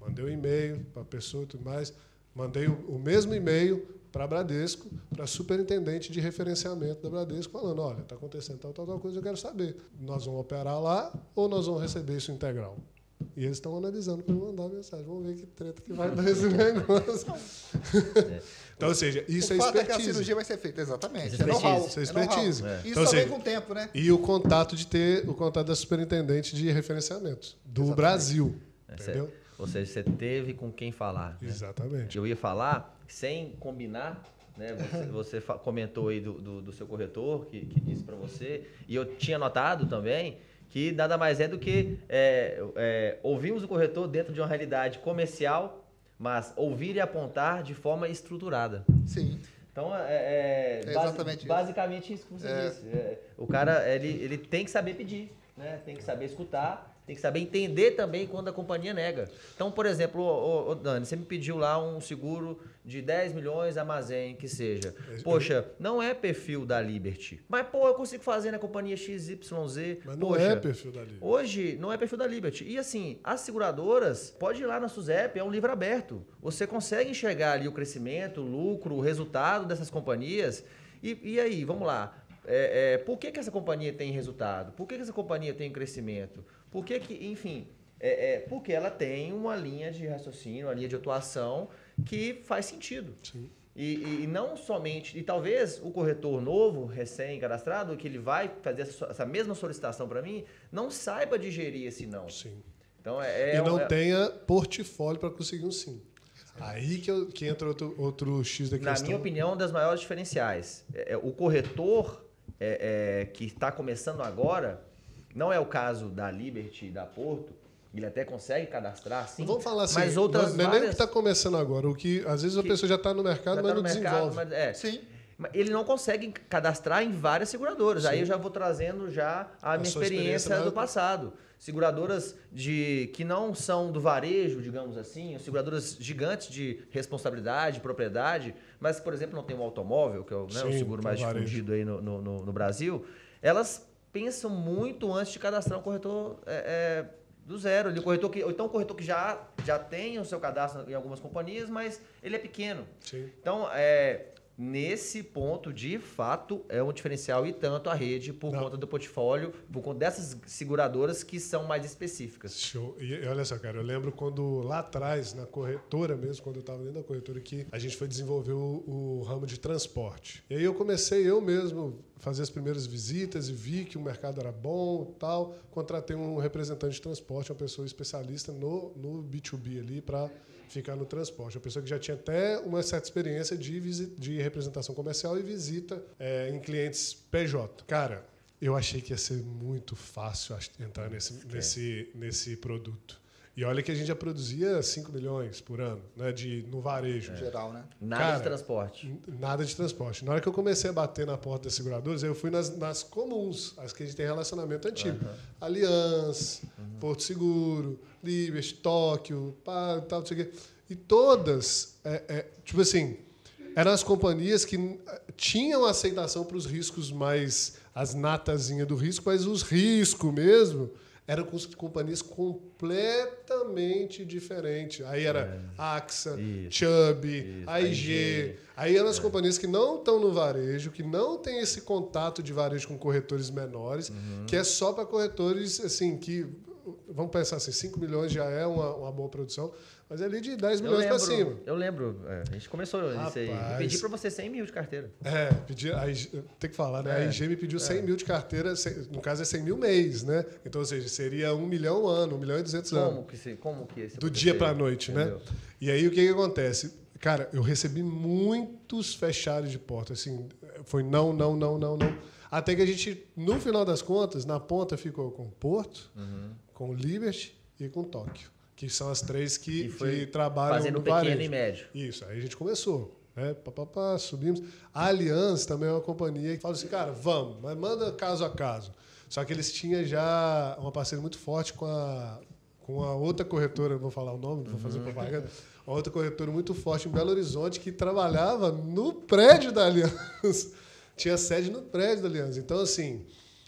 Mandei um e-mail para a pessoa e tudo mais. Mandei o, o mesmo e-mail para a Bradesco, para a superintendente de referenciamento da Bradesco, falando: olha, está acontecendo tal, tal, tal coisa, eu quero saber. Nós vamos operar lá ou nós vamos receber isso integral? E eles estão analisando para mandar mensagem. Vamos ver que treta que vai dar esse negócio. então, ou seja, isso o é fato é que a expertise. cirurgia vai ser feita, exatamente. Isso é É know-how. Isso é é expertise. É. Isso Então, só vem com o tempo, né? E o contato de ter o contato da superintendente de referenciamento do Exatamente. Brasil. É, entendeu? ou seja, você teve com quem falar. né? Exatamente. Eu ia falar sem combinar Né? Você, você comentou aí do, do, do seu corretor que, que disse para você, e eu tinha notado também que nada mais é do que é, é, ouvimos o corretor dentro de uma realidade comercial, mas ouvir e apontar de forma estruturada. Sim. Então, é, é, É basi- exatamente isso. basicamente isso que você É. disse. É, o cara, ele, ele tem que saber pedir, né? tem que saber escutar, tem que saber entender também quando a companhia nega. Então, por exemplo, ô, ô, ô, Dani, você me pediu lá um seguro de 10 milhões, armazém, que seja. Poxa, não é perfil da Liberty. Mas, pô, eu consigo fazer na companhia XYZ. Mas não Poxa, é perfil da Liberty. Hoje não é perfil da Liberty. E assim, as seguradoras, pode ir lá na Suzep, é um livro aberto. Você consegue enxergar ali o crescimento, o lucro, o resultado dessas companhias. E, e aí, vamos lá. É, é, por que, que essa companhia tem resultado? Por que, que essa companhia tem crescimento? Por que, que enfim, é, é, porque ela tem uma linha de raciocínio, uma linha de atuação que faz sentido. Sim. E, e- não somente, e talvez o corretor novo, recém-cadastrado, que ele vai fazer essa, essa mesma solicitação para mim, não saiba digerir esse não. Sim. Então é. é e não é- tenha portfólio para conseguir um sim. Aí que, eu- que entra outro, outro X da na questão. minha opinião, um dos maiores diferenciais. É, é, o corretor que está começando agora, não é o caso da Liberty e da Porto, ele até consegue cadastrar, sim. Vamos falar assim, mas outras não, é nem o várias- que está começando agora. O que às vezes a Que pessoa já está no mercado, já mas tá não no mercado, desenvolve. mas- é. Sim. Ele não consegue cadastrar em várias seguradoras. Aí Sim. eu já vou trazendo já a, minha sua experiência, experiência do passado. Seguradoras de que não são do varejo, digamos assim, seguradoras gigantes de responsabilidade, propriedade, mas que, por exemplo, não tem um automóvel, que é o, né, o seguro mais varejo. difundido aí no, no- no- no Brasil, elas pensam muito antes de cadastrar um corretor é, é, do zero. Ele, corretor que, ou então um corretor que já, já tem o seu cadastro em algumas companhias, mas ele é pequeno. Sim. Então, é, nesse ponto, de fato, é um diferencial e tanto a rede por Não. conta do portfólio, por conta dessas seguradoras que são mais específicas. Show. E, olha só, cara, eu lembro quando lá atrás, na corretora mesmo, quando eu estava dentro da corretora, que a gente foi desenvolver o, o ramo de transporte. E aí eu comecei eu mesmo fazer as primeiras visitas e vi que o mercado era bom e tal. Contratei um representante de transporte, uma pessoa especialista no, no B2B ali para ficar no transporte. Uma pessoa que já tinha até uma certa experiência de, visi- de representação comercial e visita é, em clientes PJ. Cara, eu achei que ia ser muito fácil entrar nesse, nesse, nesse produto. E olha que a gente já produzia 5 milhões por ano, né, de, no varejo. No geral, né? Nada Cara, de transporte. Nada de transporte. Na hora que eu comecei a bater na porta das seguradoras, eu fui nas, nas comuns, as que a gente tem relacionamento antigo. Aliança, Porto Seguro, Liberty, Tóquio, pá, tal, não sei o quê. E todas, é, é, tipo assim, eram as companhias que tinham aceitação para os riscos mais, as natazinhas do risco, mas os riscos mesmo as companhias completamente diferentes. Aí era AXA, Isso. Chubb, Isso, AIG. AIG. Aí eram as companhias que não estão no varejo, que não tem esse contato de varejo com corretores menores, Uhum. que é só para corretores assim que vamos pensar assim, 5 milhões já é uma, uma boa produção, mas é ali de 10 Eu milhões para cima. eu lembro, é, a gente começou isso aí. Eu Rapaz. pedi para você 100 mil de carteira. É, pedi, a IG, tem que falar, né? É, A IG me pediu 100 mil de carteira, no caso é 100 mil mês, né? Então, ou seja, seria 1 milhão ano, 1 milhão e 200 anos. Como que, se, como que isso Do dia para a noite, Entendeu? né? E aí o que, que acontece? Cara, eu recebi muitos fechados de porta, assim, foi não, não, não, não, não. Até que a gente, no final das contas, na ponta ficou com Porto, Uhum. com Liberty e com Tóquio, que são as três que, Que trabalham fazendo no pequeno varejo. e médio. Isso, aí a gente começou. Né? Pá, pá, pá, subimos. A Allianz também é uma companhia que fala assim, cara, vamos, mas manda caso a caso. Só que eles tinham já uma parceria muito forte com a, com a outra corretora, não vou falar o nome, não vou fazer Uhum. propaganda, uma outra corretora muito forte em Belo Horizonte que trabalhava no prédio da Aliança. Tinha sede no prédio da Aliança. Então, assim,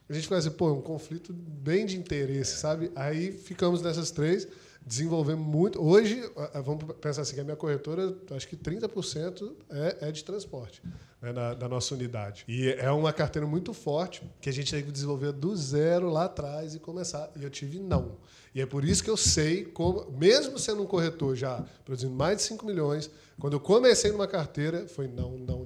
a gente ficava assim, pô, um conflito bem de interesse, sabe? Aí ficamos nessas três, desenvolvemos muito. Hoje, vamos pensar assim, que a minha corretora, acho que 30% é, é de transporte né, na, da nossa unidade. E é uma carteira muito forte que a gente teve que desenvolver do zero lá atrás e começar. E eu tive não. E é por isso que eu sei como, mesmo sendo um corretor já produzindo mais de 5 milhões, quando eu comecei numa carteira, foi não, não.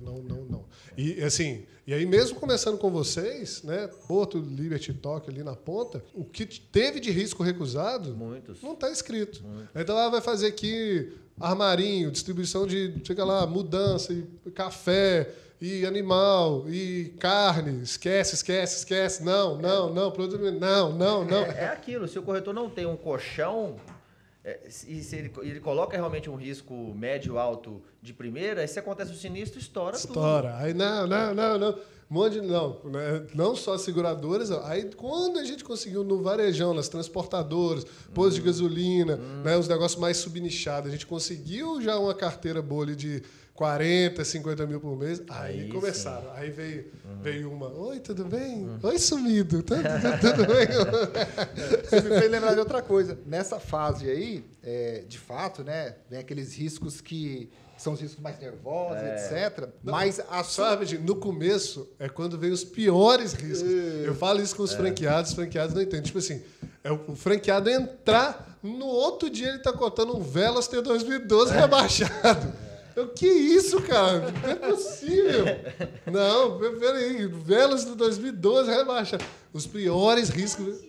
E assim, e aí mesmo começando com vocês, né? Porto, Liberty Talk ali na ponta, o que teve de risco recusado Muitos. não está escrito. Então ela vai fazer aqui armarinho, distribuição de, chega lá, mudança, e café, e animal, e carne. Esquece, esquece, esquece. Não, não, não, produto, não, não, não. É, é aquilo, se o corretor não tem um colchão, e se ele, ele coloca realmente um risco médio alto de primeira, aí se acontece o sinistro, estoura, tudo. Estoura. Aí, não, não, não, não. Um monte de, não, né? não só as seguradoras. Aí, quando a gente conseguiu no varejão, nas transportadoras, postos de gasolina, né, os negócios mais subnichados, a gente conseguiu já uma carteira ali de 40, 50 mil por mês. Aí, Aí começaram. Aí veio, veio uma: Oi, tudo bem? Oi, sumido. Tudo, tudo bem? Você me fez lembrar de outra coisa. Nessa fase aí, é, de fato, né, vem aqueles riscos que são os riscos mais nervosos, etc. Mas a Só sua... no começo é quando vem os piores riscos. Eu falo isso com os franqueados, os franqueados não entendem. Tipo assim, é o o franqueado entrar, no outro dia ele tá contando um Velas T 2012 rebaixado. Eu, que isso, cara? Não é possível. Não, peraí. Velas do 2012 rebaixado. Os piores riscos.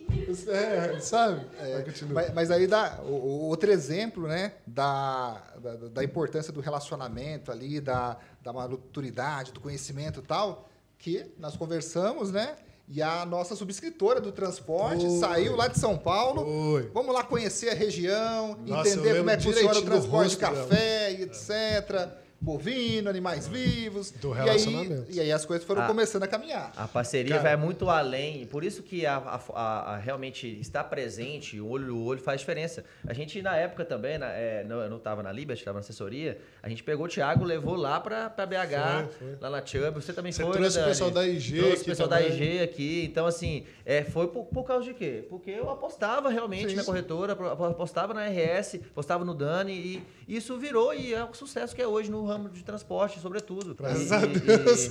É, sabe? Continua. Mas, mas aí dá o, o outro exemplo, né, da, da, da importância do relacionamento ali, da, da maturidade, do conhecimento e tal, que nós conversamos, né? E a nossa subscritora do transporte Oi. saiu lá de São Paulo. Oi. Vamos lá conhecer a região, Nossa, entender como é que funciona o transporte de rosto café e etc. Bovino, animais vivos. Do e, aí, relacionamento. e aí as coisas foram Ah. começando a caminhar. A parceria Cara. vai muito além, por isso que a, a- a- a realmente estar presente, o olho no olho faz diferença. A gente, na época também, na, é, não, eu não estava na Liberty, estava na assessoria, a gente pegou o Thiago, levou lá para BH, Foi, foi. lá na Chubb. Você também Você foi, trouxe né, o pessoal da IG Trouxe aqui o pessoal também. da IG aqui. Então, assim, é, foi por, por causa de quê? Porque eu apostava realmente Sim. na corretora, apostava na RS, apostava no Dani, e isso virou e é o sucesso que é hoje no ramo de transporte, sobretudo. Graças E- a e- Deus.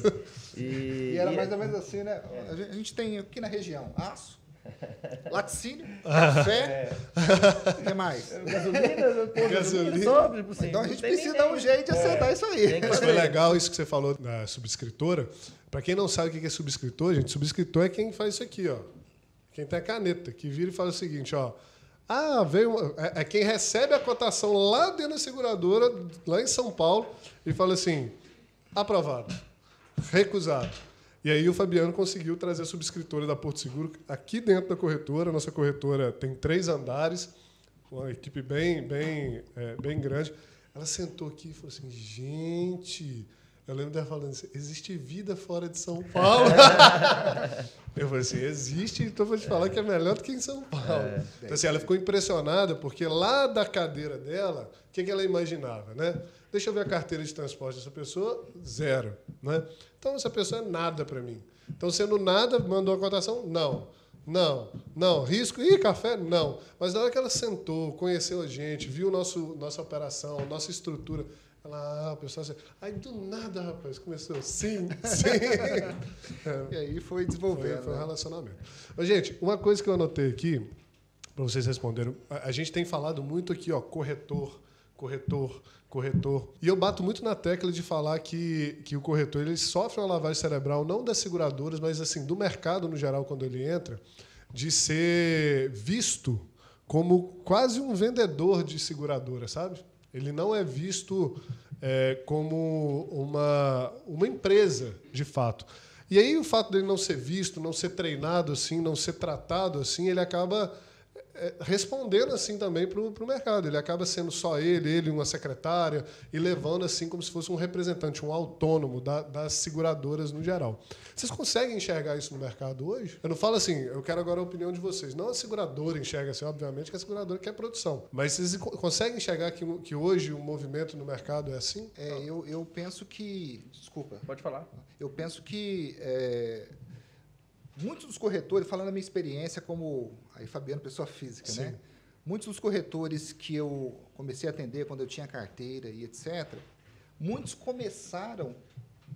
E, E era e- mais ou menos assim, né? A gente- a gente tem aqui na região aço, laticínio, café, o que mais? Gasolina, pô, Gasolina. Sobre, assim, Então a gente precisa dar um jeito de acertar isso aí. Mas foi legal isso que você falou da subscritora. Para quem não sabe o que é subscritor, gente, subscritor é quem faz isso aqui, ó. Quem tem a caneta, que vira e fala o seguinte, ó. Ah, veio. É, é quem recebe a cotação lá dentro da seguradora, lá em São Paulo, e fala assim: aprovado, recusado. E aí o Fabiano conseguiu trazer a subscritora da Porto Seguro aqui dentro da corretora. Nossa corretora tem três andares, uma equipe bem, bem, é, bem grande. Ela sentou aqui e falou assim: gente, eu lembro dela falando assim: existe vida fora de São Paulo? eu falei assim: existe, então vou te falar que é melhor do que em São Paulo. Então, assim, ela ficou impressionada porque lá da cadeira dela, o que, que ela imaginava, né? Deixa eu ver a carteira de transporte dessa pessoa, zero, né? Então essa pessoa é nada para mim. Então sendo nada, mandou a cotação? Não. Não, não. Risco? Ih, café? Não. Mas na hora que ela sentou, conheceu a gente, viu nosso, nossa operação, nossa estrutura, ela, ah, o pessoal assim, aí do nada, rapaz, começou, sim, sim. É, E aí foi foi, desenvolvendo. foi um né? relacionamento. Ô, gente, uma coisa que eu anotei aqui, para vocês responderem, a, a gente tem falado muito aqui, ó, corretor, corretor, corretor. E eu bato muito na tecla de falar que, que o corretor ele sofre uma lavagem cerebral, não das seguradoras, mas assim, do mercado no geral, quando ele entra, de ser visto como quase um vendedor de seguradora, sabe? Ele não é visto é, como uma, uma empresa, de fato. E aí o fato dele não ser visto, não ser treinado assim, não ser tratado assim, ele acaba respondendo assim também para o mercado. Ele acaba sendo só ele, ele uma secretária, e levando assim como se fosse um representante, um autônomo da- das seguradoras no geral. Vocês conseguem enxergar isso no mercado hoje? Eu não falo assim, eu quero agora a opinião de vocês. Não a seguradora enxerga assim, obviamente que a seguradora quer produção. Mas vocês co- conseguem enxergar que, que hoje o movimento no mercado é assim? É, eu, eu penso que. Desculpa. Pode falar. Eu penso que é, muitos dos corretores, falando da minha experiência como aí Fabiano, pessoa física, Sim. né? Muitos dos corretores que eu comecei a atender quando eu tinha carteira e etc., muitos começaram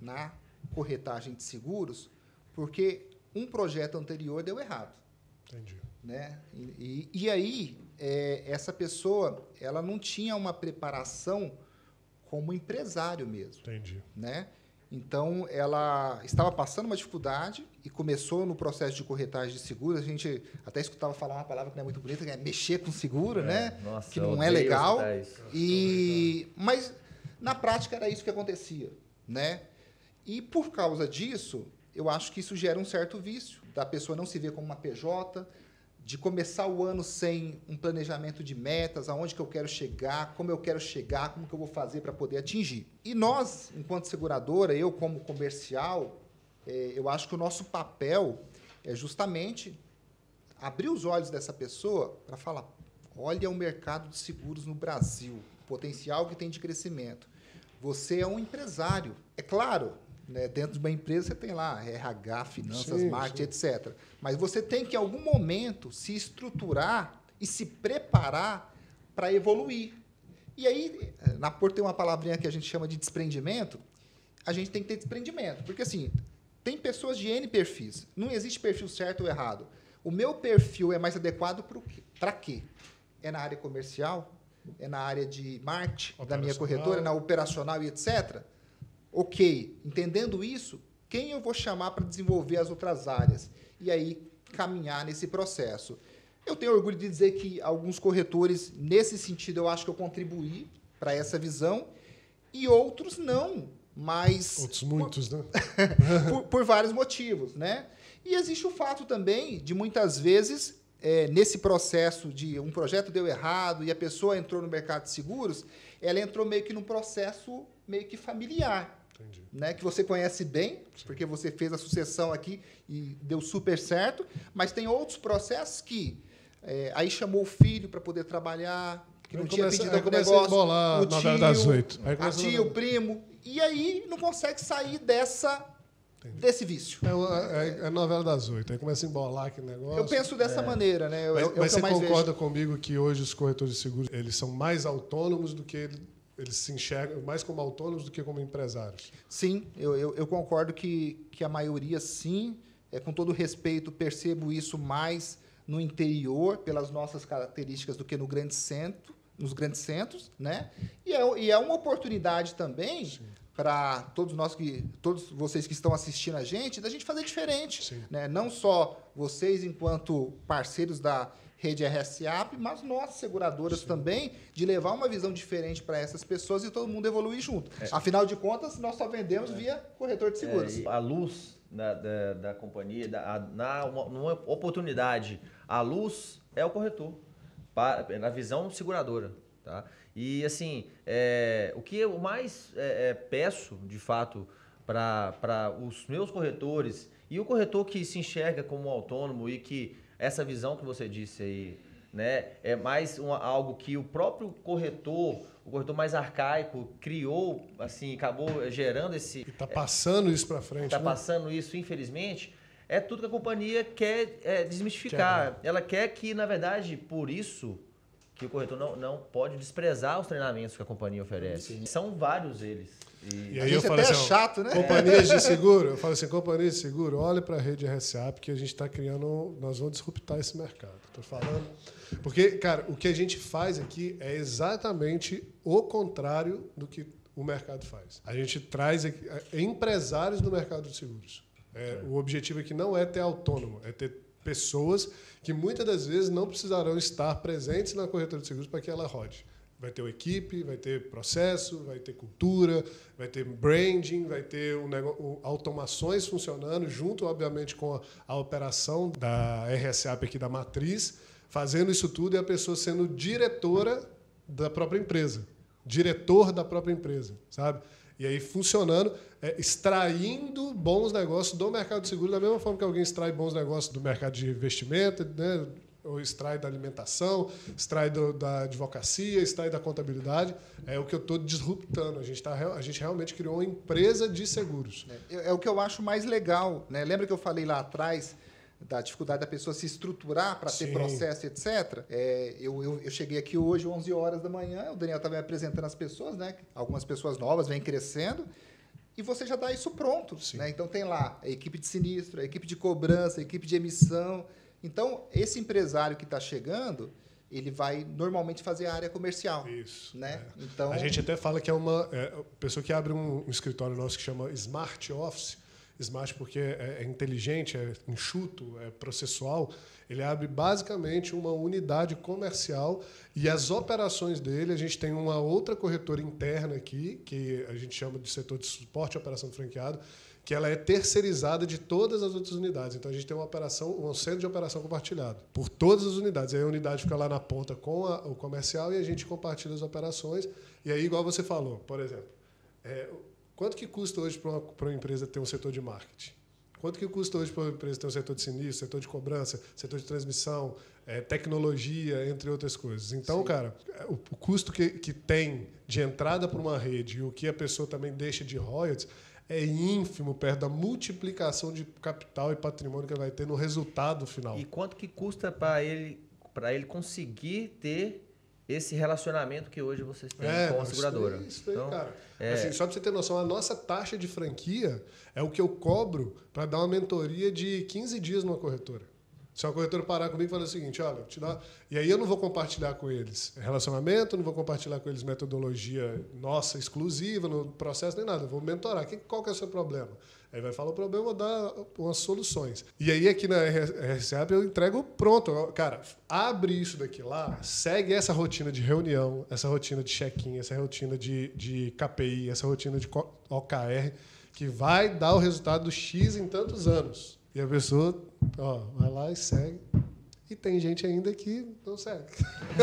na corretagem de seguros porque um projeto anterior deu errado Entendi. né? E, e- e aí é, essa pessoa ela não tinha uma preparação como empresário mesmo, Entendi. né? Então, ela estava passando uma dificuldade e começou no processo de corretagem de seguros. A gente até escutava falar uma palavra que não é muito bonita, que é mexer com seguro, né? Nossa, que não é legal. E mas na prática era isso que acontecia, né? E por causa disso, eu acho que isso gera um certo vício da pessoa não se ver como uma PJ, de começar o ano sem um planejamento de metas, aonde que eu quero chegar, como eu quero chegar, como que eu vou fazer para poder atingir. E nós, enquanto seguradora, eu como comercial, eu acho que o nosso papel é justamente abrir os olhos dessa pessoa para falar: olha o mercado de seguros no Brasil, o potencial que tem de crescimento. Você é um empresário. É claro, né, dentro de uma empresa você tem lá RH, finanças, Sim, marketing, sim. etc. Mas você tem que, em algum momento, se estruturar e se preparar para evoluir. E aí, na Por tem uma palavrinha que a gente chama de desprendimento. A gente tem que ter desprendimento. Porque, assim, tem pessoas de N perfis. Não existe perfil certo ou errado. O meu perfil é mais adequado para quê? É na área comercial? É na área de marketing da minha corretora, na operacional e etc. Ok, entendendo isso, quem eu vou chamar para desenvolver as outras áreas? E aí caminhar nesse processo. Eu tenho orgulho de dizer que alguns corretores, nesse sentido, eu acho que eu contribuí para essa visão, e outros não, mas Outros muitos, né? por, por vários motivos, né? E existe o fato também de muitas vezes é, nesse processo de um projeto deu errado e a pessoa entrou no mercado de seguros, ela entrou meio que num processo meio que familiar, Entendi. né? Que você conhece bem, porque você fez a sucessão aqui e deu super certo, mas tem outros processos que é, aí chamou o filho para poder trabalhar, que não tinha começa- pedido algum negócio, embolar o das. Aí a tia, o primo, e aí não consegue sair dessa desse vício. É, é, é a novela das oito. Aí começa a embolar aquele negócio. Eu penso dessa maneira, né? Eu- Mas, é mas você concorda vejo. comigo que hoje os corretores de seguros eles são mais autônomos do que ele- eles se enxergam mais como autônomos do que como empresários? Sim, eu, eu, eu concordo que, que a maioria sim. É, com todo respeito, percebo isso mais no interior, pelas nossas características, do que no grande centro, nos grandes centros, né? E é, e é uma oportunidade também para todos nós que todos vocês que estão assistindo a gente, da gente fazer diferente, Sim. né? Não só vocês enquanto parceiros da rede RSAP, mas nós seguradoras também de levar uma visão diferente para essas pessoas e todo mundo evoluir junto. Afinal de contas, nós só vendemos via corretor de seguros. É, a luz da, da, da companhia, da, a- na uma, numa oportunidade, a luz é o corretor, pa- na visão seguradora. Tá? E assim, é, o que eu mais é, é, peço, de fato, para os meus corretores e o corretor que se enxerga como autônomo e que essa visão que você disse aí, né, é mais uma- algo que o próprio corretor, o corretor mais arcaico, criou, assim, acabou gerando esse, E tá passando isso para frente, está né? passando isso, infelizmente, é tudo que a companhia quer é, desmistificar. Ela quer que, na verdade, por isso que o corretor não, não pode desprezar os treinamentos que a companhia oferece. São vários eles. E, E A aí gente eu falo até assim, é chato, né? Companhias de seguro, eu falo assim, companhias de seguro, olha para a rede RSA, porque a gente está criando, nós vamos disruptar esse mercado. Estou falando. Porque, cara, o que a gente faz aqui é exatamente o contrário do que o mercado faz. A gente traz aqui, é, empresários do mercado de seguros. É, O objetivo aqui não é ter autônomo, é ter pessoas que muitas das vezes não precisarão estar presentes na corretora de seguros para que ela rode. Vai ter uma equipe, vai ter processo, vai ter cultura, vai ter branding, vai ter um um- automações funcionando, junto, obviamente, com a, a operação da RSAP aqui da matriz, fazendo isso tudo e a pessoa sendo diretora da própria empresa, diretor da própria empresa, sabe? E aí funcionando, é, extraindo bons negócios do mercado de seguro, da mesma forma que alguém extrai bons negócios do mercado de investimento, né? ou extrai da alimentação, extrai do- da advocacia, extrai da contabilidade. É o que eu estou disruptando. A gente, tá, a gente realmente criou uma empresa de seguros. É, é o que eu acho mais legal. Né? Lembra que eu falei lá atrás da dificuldade da pessoa se estruturar para ter processo, etc. É, eu, eu, eu cheguei aqui hoje, 11 horas da manhã, o Daniel estava me apresentando as pessoas, né? algumas pessoas novas vêm crescendo, e você já dá isso pronto. Né? Então tem lá a equipe de sinistro, a equipe de cobrança, a equipe de emissão. Então, esse empresário que está chegando, ele vai normalmente fazer a área comercial. Isso. Né? é. Então, A gente até fala que é uma é, pessoa que abre um, um escritório nosso que chama Smart Office. Smart porque é, é inteligente, é enxuto, é processual. Ele abre basicamente uma unidade comercial e as operações dele, a gente tem uma outra corretora interna aqui, que a gente chama de setor de suporte à operação do franqueado, que ela é terceirizada de todas as outras unidades. Então a gente tem uma operação, um centro de operação compartilhado por todas as unidades. Aí a unidade fica lá na ponta com a- o comercial e a gente compartilha as operações. E aí, igual você falou, por exemplo, é, quanto que custa hoje para uma, pra uma empresa ter um setor de marketing? Quanto que custa hoje para uma empresa ter um setor de sinistro, setor de cobrança, setor de transmissão, é, tecnologia, entre outras coisas? Então, cara, o, o custo que, que tem de entrada para uma rede e o que a pessoa também deixa de royalties é ínfimo perto da multiplicação de capital e patrimônio que vai ter no resultado final. E quanto que custa para ele, para ele conseguir ter esse relacionamento que hoje vocês têm com a É, seguradora? Isso isso aí, Então, cara. é- Assim, só para você ter noção, a nossa taxa de franquia é o que eu cobro para dar uma mentoria de 15 dias numa corretora. Se uma corretora parar comigo e falar o seguinte, olha, te dá... e aí eu não vou compartilhar com eles relacionamento, não vou compartilhar com eles metodologia nossa exclusiva no processo nem nada, eu vou mentorar. Qual que é o seu problema? Aí vai falar o problema, vou dar umas soluções. E aí aqui na RSAP eu entrego pronto. Cara, abre isso daqui lá, segue essa rotina de reunião, essa rotina de check-in, essa rotina de, de KPI, essa rotina de OKR, que vai dar o resultado do X em tantos anos. E a pessoa ó, vai lá e segue. E tem gente ainda que não segue.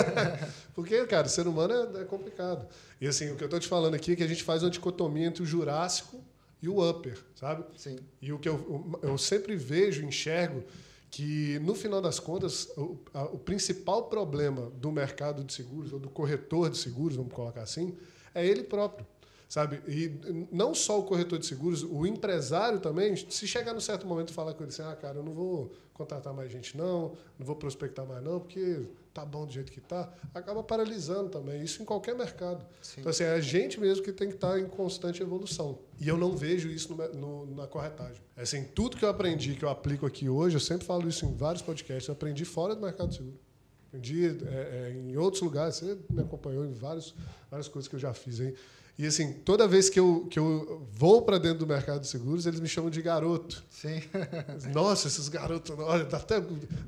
Porque, cara, o ser humano é, é complicado. E assim, o que eu estou te falando aqui é que a gente faz uma dicotomia entre o Jurássico e o Upper, sabe? Sim. E o que eu, eu sempre vejo, enxergo, que no final das contas, o, a- o principal problema do mercado de seguros, ou do corretor de seguros, vamos colocar assim, é ele próprio. Sabe? E não só o corretor de seguros, o empresário também, se chegar num certo momento e falar com ele assim, ah, cara, eu não vou contratar mais gente não, não vou prospectar mais não, porque tá bom do jeito que tá, acaba paralisando também. Isso em qualquer mercado. Sim. Então, assim, é a gente mesmo que tem que estar em constante evolução. E eu não vejo isso no- no- na corretagem. Assim, tudo que eu aprendi, que eu aplico aqui hoje, eu sempre falo isso em vários podcasts, eu aprendi fora do mercado seguro. Aprendi é, é, em outros lugares, você me acompanhou em vários, várias coisas que eu já fiz aí. E assim, toda vez que eu, que eu vou para dentro do mercado de seguros, eles me chamam de garoto. Sim. Nossa, esses garotos, olha, dá até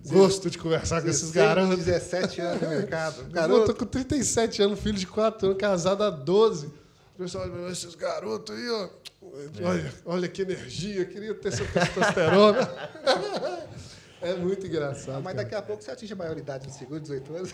gosto de conversar com esses 16, garotos. 17 anos no mercado. Eu tô Garoto. com 37 anos, filho de 4 anos, casado há 12. O pessoal olha, esses garotos aí, ó. Olha, olha que energia, queria ter essa testosterona. é muito engraçado. Mas cara. daqui a pouco você atinge a maioridade no seguro, 18 anos.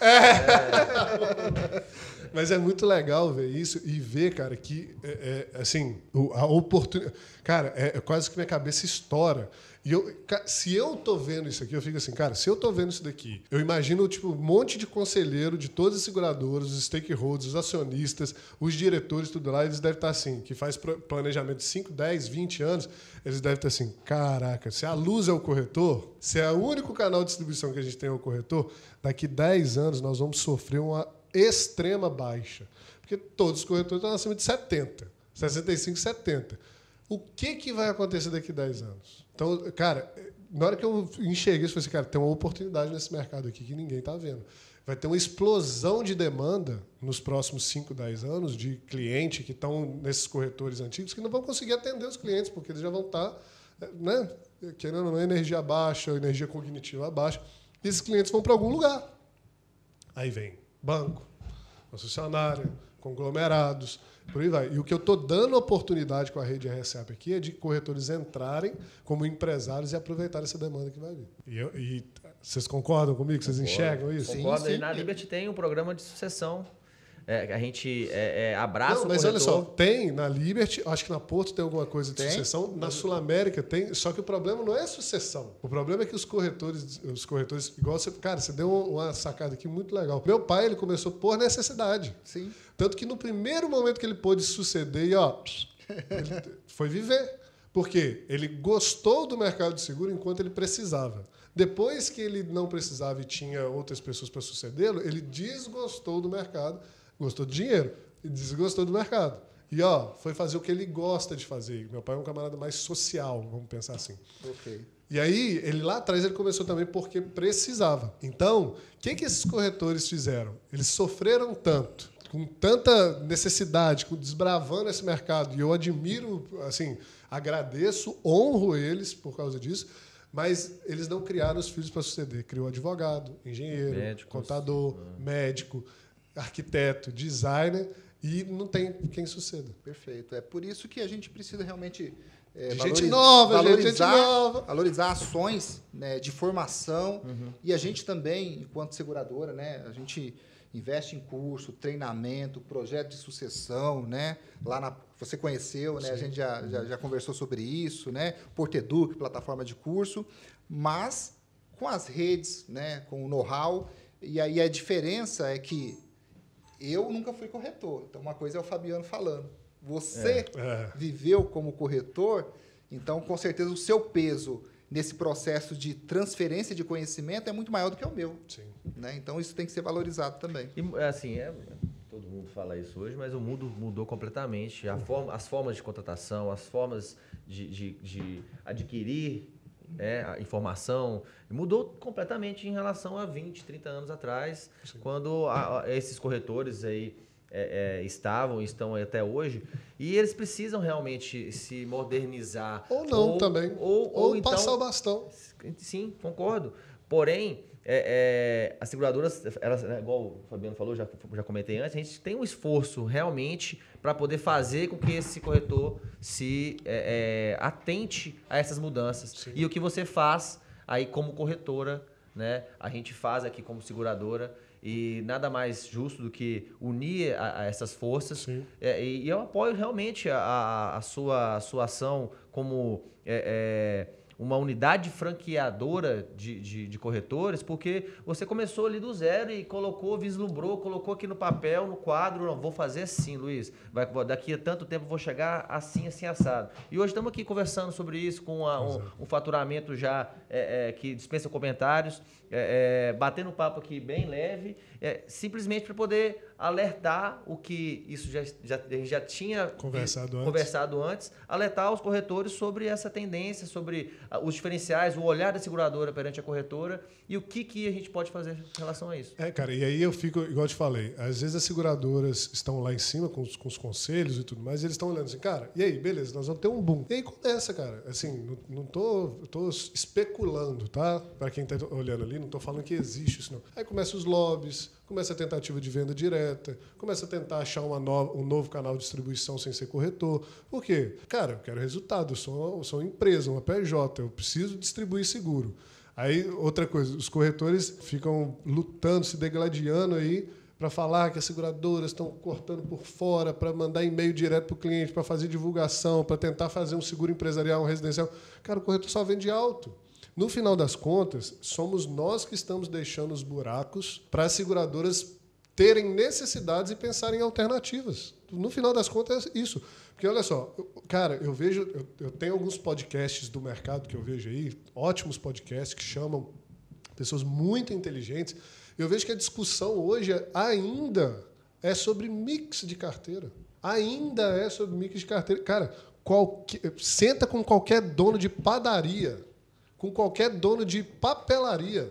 Mas é muito legal ver isso e ver, cara, que, é, é, assim, a oportunidade. Cara, é, é quase que minha cabeça estoura. E eu, se eu tô vendo isso aqui, eu fico assim, cara, se eu tô vendo isso daqui, eu imagino, tipo, um monte de conselheiro de todas as seguradoras, os stakeholders, os acionistas, os diretores, tudo lá, eles devem estar assim, que faz planejamento de 5, 10, 20 anos, eles devem estar assim, caraca, se a luz é o corretor, se é o único canal de distribuição que a gente tem é o corretor, daqui 10 anos nós vamos sofrer uma extrema baixa. Porque todos os corretores estão acima de 70, 65, 70. O que, que vai acontecer daqui a 10 anos? Então, cara, na hora que eu enxerguei isso, eu falei assim, cara, tem uma oportunidade nesse mercado aqui que ninguém está vendo. Vai ter uma explosão de demanda nos próximos 5, 10 anos de cliente que estão nesses corretores antigos que não vão conseguir atender os clientes, porque eles já vão estar, né, querendo ou não, energia baixa, energia cognitiva baixa. E esses clientes vão para algum lugar. Aí vem banco, concessionária, conglomerados, por aí vai. E o que eu estou dando oportunidade com a rede RSAP aqui é de corretores entrarem como empresários e aproveitar essa demanda que vai vir. E, eu- e vocês concordam comigo? Vocês enxergam isso? Sim, Concordo. sim. E na Liberty tem um programa de sucessão. É, a gente é, é, abraça Não, o mas olha só, tem na Liberty, acho que na Porto tem alguma coisa de Tem. sucessão, na Sul América tem, só que o problema não é sucessão. O problema é que os corretores, os corretores, igual você, cara, você deu uma sacada aqui muito legal. Meu pai, ele começou por necessidade. Sim. Tanto que no primeiro momento que ele pôde suceder, e ó, ele foi viver. Por quê? Ele gostou do mercado de seguro enquanto ele precisava. Depois que ele não precisava e tinha outras pessoas para sucedê-lo, ele desgostou do mercado, gostou do dinheiro e desgostou do mercado. E ó, foi fazer o que ele gosta de fazer. Meu pai é um camarada mais social, vamos pensar assim. Ok. E aí, ele lá atrás ele começou também porque precisava. Então, o que, que esses corretores fizeram? Eles sofreram tanto, com tanta necessidade, com desbravando esse mercado. E eu admiro, assim, agradeço, honro eles por causa disso. Mas eles não criaram os filhos para suceder. Criou advogado, engenheiro, Médicos. contador, médico, arquiteto, designer e não tem quem suceda. Perfeito. É por isso que a gente precisa realmente é, De gente valoriz- nova, gente, valorizar, gente nova. valorizar ações né, de formação Uhum. e a gente também, enquanto seguradora, né, a gente investe em curso, treinamento, projeto de sucessão, né? Lá na você conheceu, né? A gente já, já, já conversou sobre isso, né? Porteduc, plataforma de curso, mas com as redes, né? Com o know-how e aí a diferença é que eu nunca fui corretor. Então, uma coisa é o Fabiano falando. Você É. viveu como corretor, então, com certeza, o seu peso nesse processo de transferência de conhecimento é muito maior do que o meu. Sim. Né? Então, isso tem que ser valorizado também. E assim, é, todo mundo fala isso hoje, mas o mundo mudou completamente. A forma, as formas de contratação, as formas de, de, de adquirir né, a informação mudou completamente em relação a 20, 30 anos atrás, quando a- a- esses corretores aí é, é, estavam e estão aí até hoje, e eles precisam realmente se modernizar. Ou não também. Ou, Ou, ou então, passar o bastão. Sim, concordo. Porém, é, é, as seguradoras, elas, né, igual o Fabiano falou, já, já comentei antes, a gente tem um esforço realmente para poder fazer com que esse corretor se é, é, atente a essas mudanças. Sim. E o que você faz aí como corretora, né? A gente faz aqui como seguradora e nada mais justo do que unir a, a essas forças. É, e, e eu apoio realmente a, a- a sua, a sua ação como é, é, uma unidade franqueadora de, de, de corretores, porque você começou ali do zero e colocou, vislumbrou, colocou aqui no papel, no quadro, não, vou fazer assim, Luiz. Vai, daqui a tanto tempo vou chegar assim, assim, assado. E hoje estamos aqui conversando sobre isso com a- um, um faturamento já é, é, que dispensa comentários, é, é, batendo um papo aqui bem leve, é, simplesmente para poder alertar o que isso já, já, já tinha Conversado antes. conversado antes, alertar os corretores sobre essa tendência, sobre ah, os diferenciais, o olhar da seguradora perante a corretora e o que, que a gente pode fazer em relação a isso. É, cara, e aí eu fico, igual eu te falei, às vezes as seguradoras estão lá em cima com os, com os conselhos e tudo mais, e eles estão olhando assim, cara, e aí, beleza, nós vamos ter um boom. E aí começa, cara, assim, não, não tô, tô especulando, tá? Para quem tá olhando ali, não tô falando que existe isso, não. Aí começa os lobbies, começa a tentativa de venda direta, começa a tentar achar nova, um novo canal de distribuição sem ser corretor. Por quê? Cara, eu quero resultado, eu sou, eu sou uma empresa, uma PJ, eu preciso distribuir seguro. Aí, outra coisa, os corretores ficam lutando, se degladiando aí para falar que as seguradoras estão cortando por fora, para mandar e-mail direto para o cliente, para fazer divulgação, para tentar fazer um seguro empresarial, um residencial. Cara, o corretor só vende alto. No final das contas, somos nós que estamos deixando os buracos para as seguradoras terem necessidades e pensarem em alternativas. No final das contas, é isso. Porque olha só, cara, eu vejo, eu, eu tenho alguns podcasts do mercado que eu vejo aí, ótimos podcasts que chamam pessoas muito inteligentes. Eu vejo que a discussão hoje ainda é sobre mix de carteira. Ainda é sobre mix de carteira. Cara, qualquer, senta com qualquer dono de padaria, com qualquer dono de papelaria.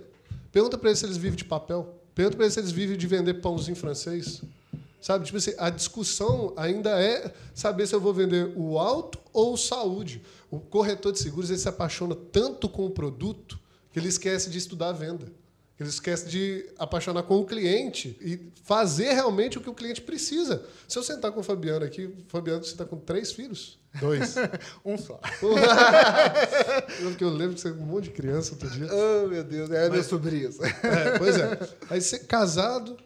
Pergunta para eles se eles vivem de papel. Pergunta para eles se eles vivem de vender pãozinho francês. Sabe, tipo assim, a discussão ainda é saber se eu vou vender o alto ou saúde. O corretor de seguros ele se apaixona tanto com o produto que ele esquece de estudar a venda. Ele esquece de apaixonar com o cliente e fazer realmente o que o cliente precisa. Se eu sentar com o Fabiano aqui, Fabiano, você está com três filhos? Dois. Um só. Porque eu lembro que você é um monte de criança outro dia. Oh, meu Deus, é meu sobrinho. É, pois é. Aí você casado,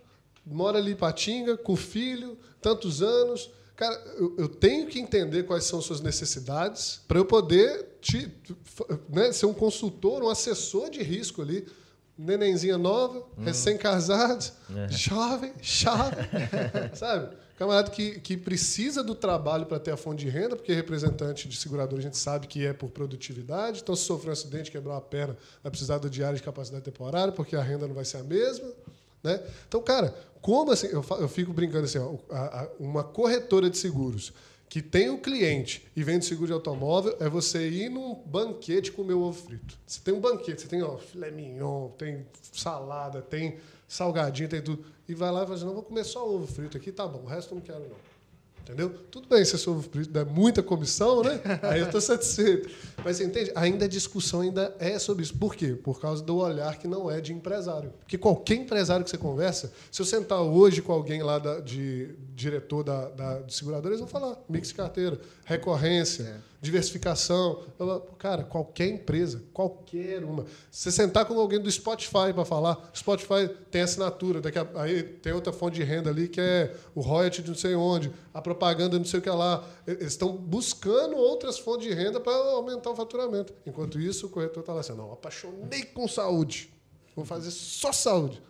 mora ali em Patinga, com filho, tantos anos. Cara, eu, eu tenho que entender quais são suas necessidades para eu poder te, né, ser um consultor, um assessor de risco ali. Nenenzinha nova, recém-casado, jovem, chave, sabe? Camarada que, que precisa do trabalho para ter a fonte de renda, porque representante de seguradora a gente sabe que é por produtividade. Então, se sofrer um acidente, quebrar uma perna, vai precisar do diário de capacidade temporária, porque a renda não vai ser a mesma. Né? Então, cara, como assim? Eu, eu fico brincando assim, ó, a- a- uma corretora de seguros que tem o cliente e vende seguro de automóvel é você ir num banquete comer ovo frito. Você tem um banquete, você tem ó, filé mignon, tem salada, tem salgadinho, tem tudo. E vai lá e fala assim, não, vou comer só ovo frito aqui, tá bom, o resto eu não quero não. Entendeu? Tudo bem se esse ovo frito der muita comissão, né? Aí eu estou satisfeito. Mas você entende? Ainda a discussão ainda é sobre isso. Por quê? Por causa do olhar que não é de empresário. Porque qualquer empresário que você conversa, se eu sentar hoje com alguém lá da- de diretor da, da de seguradora, eles vão falar mix de carteira, recorrência, diversificação. Cara, qualquer empresa, qualquer uma. Se você sentar com alguém do Spotify para falar, Spotify tem assinatura, daqui a, aí tem outra fonte de renda ali que é o royalty de não sei onde, a propaganda não sei o que lá. Eles estão buscando outras fontes de renda para aumentar o faturamento. Enquanto isso, o corretor está lá assim, não, apaixonei com saúde. Vou fazer só saúde.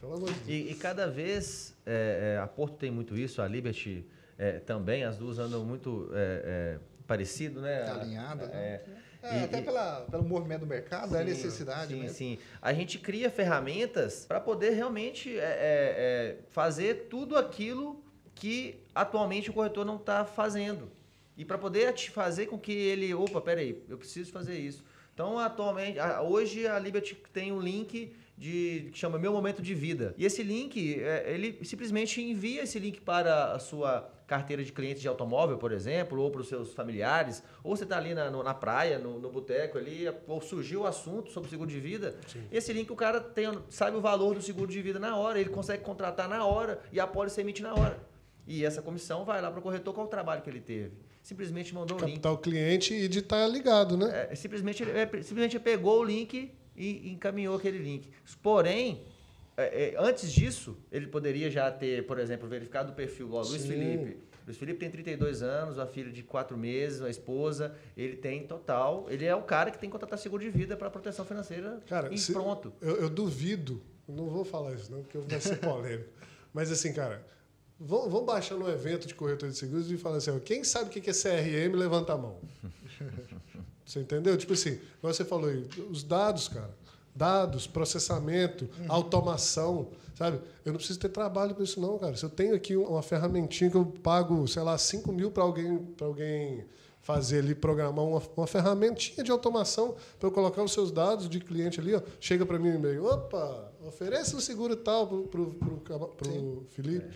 Pelo amor de Deus. E, e cada vez é, é, a Porto tem muito isso, a Liberty é, também, as duas andam muito é, é, parecido, né? Tá alinhada, né? É, É, E- até e- pela, pelo movimento do mercado, é Sim, necessidade sim, mesmo. sim. A gente cria ferramentas para poder realmente é, é, é, fazer tudo aquilo que atualmente o corretor não está fazendo. E para poder te fazer com que ele, opa, peraí, eu preciso fazer isso. Então, atualmente, a- hoje a Liberty tem um link de, que chama Meu Momento de Vida. E esse link, é, ele simplesmente envia esse link para a sua carteira de clientes de automóvel, por exemplo, ou para os seus familiares, ou você está ali na, no- na praia, no, no boteco ali, ou surgiu o assunto sobre seguro de vida. Esse link o cara tem, sabe o valor do seguro de vida na hora, ele consegue contratar na hora e a pólice emite na hora. E essa comissão vai lá para o corretor qual o trabalho que ele teve. Simplesmente mandou o link. Captar o cliente e de estar ligado, né? É, simplesmente, ele- é, simplesmente pegou o link e encaminhou aquele link. Porém, antes disso, ele poderia já ter, por exemplo, verificado o perfil. Ó, Luiz Sim. Felipe. Luiz Felipe tem 32 anos, uma filha de 4 meses, uma esposa. Ele tem total. Ele é o cara que tem que contratar seguro de vida para proteção financeira Cara, e pronto. Eu, eu duvido, não vou falar isso não, porque vai ser polêmico. Mas assim, cara, vamos, vamos baixar no evento de corretor de seguros e falar assim, ó, quem sabe o que é CRM, levanta a mão. Você entendeu? Tipo assim, você falou aí, os dados, cara. Dados, processamento, automação, sabe? Eu não preciso ter trabalho para isso não, cara. Se eu tenho aqui uma ferramentinha que eu pago, sei lá, 5 mil para alguém, para alguém fazer ali, programar uma, uma ferramentinha de automação para eu colocar os seus dados de cliente ali, ó, chega para mim no e-mail, opa, ofereça um seguro tal caba- pro Felipe.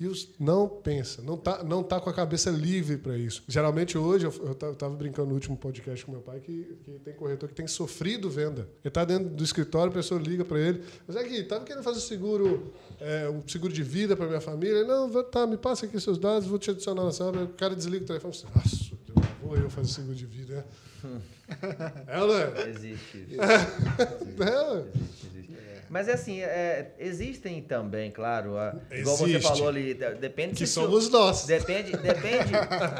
E os, não pensa, não tá, não tá com a cabeça livre para isso. Geralmente hoje, eu, eu ta- eu tava brincando no último podcast com meu pai, que, que tem corretor que tem sofrido venda. Ele tá dentro do escritório, a pessoa liga para ele, mas é que tava querendo fazer seguro, é, um seguro de vida para minha família. Ele, não, tá, me passa aqui seus dados, vou te adicionar na sala. O cara desliga o telefone e fala, nossa, vou eu fazer seguro de vida, né? é ou não é? Existe. É, ué. Existe, existe. Mas é assim, é, existem também, claro, a- igual você falou ali, de- depende que se somos nós. Depende, depende,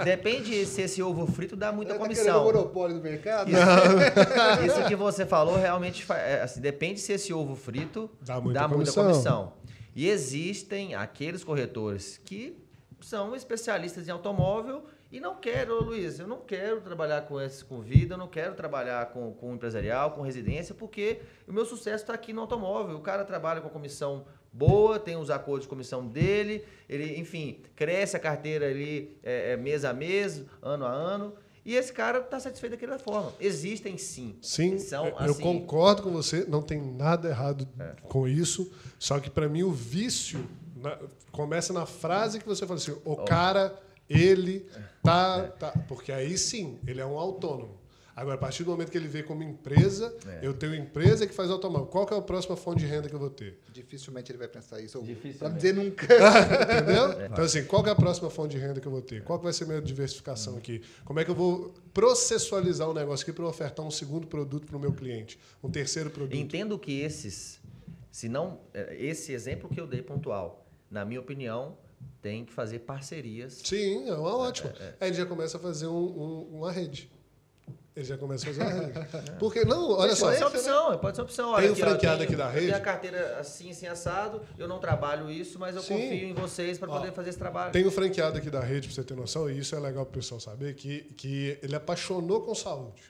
depende se esse ovo frito dá muita Tá querendo o comissão. monopólio do mercado? Isso que você falou realmente é, assim, depende se esse ovo frito Dá muita dá muita comissão. comissão. E existem aqueles corretores que são especialistas em automóvel e não quero, Luiz, eu não quero trabalhar com esse com vida, eu não quero trabalhar com, com empresarial, com residência, porque o meu sucesso está aqui no automóvel. O cara trabalha com a comissão boa, tem os acordos de comissão dele, ele, enfim, cresce a carteira ali é, é, mês a mês, ano a ano. E esse cara está satisfeito daquela forma. Existem sim. Sim, São, eu assim, concordo com você, não tem nada errado com isso. Só que para mim o vício na- começa na frase que você fala assim: o cara, ele tá, tá. Porque aí sim, ele é um autônomo. Agora, a partir do momento que ele vê como empresa, É. eu tenho empresa que faz automóvel. Qual que é a próxima fonte de renda que eu vou ter? Dificilmente ele vai pensar isso. Não dizer nunca. Entendeu? Então, assim, qual que é a próxima fonte de renda que eu vou ter? Qual que vai ser a minha diversificação aqui? Como é que eu vou processualizar um negócio aqui para eu ofertar um segundo produto para o meu cliente? Um terceiro produto? Entendo que esses, se não, eh, esse exemplo que eu dei pontual, na minha opinião, tem que fazer parcerias. Sim, é uma ótima. Aí ele já começa a fazer um- um- uma rede. Ele já começa a fazer uma rede. Porque, não, olha só. pode ser opção, pode ser opção. Olha, Tem o aqui, franqueado aqui da rede? tenho a carteira assim, assim, assado, eu não trabalho isso, mas eu Sim. confio em vocês para poder fazer esse trabalho. Tem o franqueado aqui da rede, pra você ter noção, e isso é legal pro pessoal saber, que, que ele apaixonou com saúde.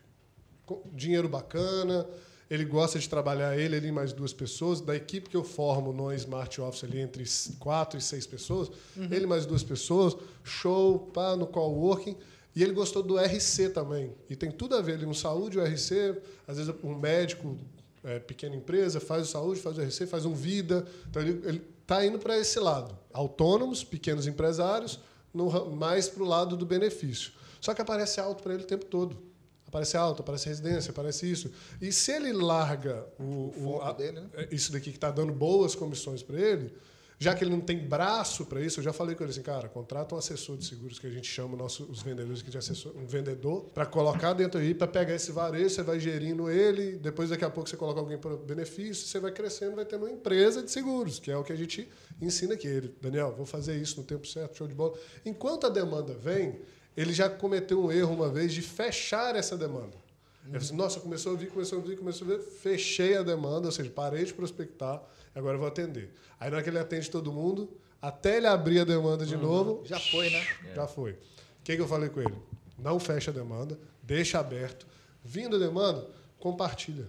Com dinheiro bacana, Ele gosta de trabalhar ele, ele e mais duas pessoas. Da equipe que eu formo no Smart Office ali entre quatro e seis pessoas, ele mais duas pessoas, show, pá, no coworking. E ele gostou do RC também. E tem tudo a ver ali no saúde, o RC, às vezes um médico, é, pequena empresa, faz o saúde, faz o RC, faz um vida. Então ele está indo para esse lado. Autônomos, pequenos empresários, no mais para o lado do benefício. Só que aparece alto para ele o tempo todo. Aparece alto, aparece residência, aparece isso. E se ele larga o, o- foco a- dele, né? é, isso daqui que está dando boas comissões para ele, já que ele não tem braço para isso, eu já falei com ele assim, cara, contrata um assessor de seguros que a gente chama nosso, os vendedores aqui de assessor, um vendedor, para colocar dentro aí, para pegar esse varejo, você vai gerindo ele, depois daqui a pouco você coloca alguém para benefício, você vai crescendo, vai tendo uma empresa de seguros, que é o que a gente ensina aqui. Ele, Daniel, vou fazer isso no tempo certo, show de bola. Enquanto a demanda vem, ele já cometeu um erro uma vez de fechar essa demanda. Eu disse, nossa, começou a vir, começou a vir, começou a vir, fechei a demanda, ou seja, parei de prospectar, agora vou atender. Aí na hora que ele atende todo mundo, até ele abrir a demanda de novo, Já foi, né? já foi. O que, que eu falei com ele? Não fecha a demanda, deixa aberto. Vindo a demanda, compartilha.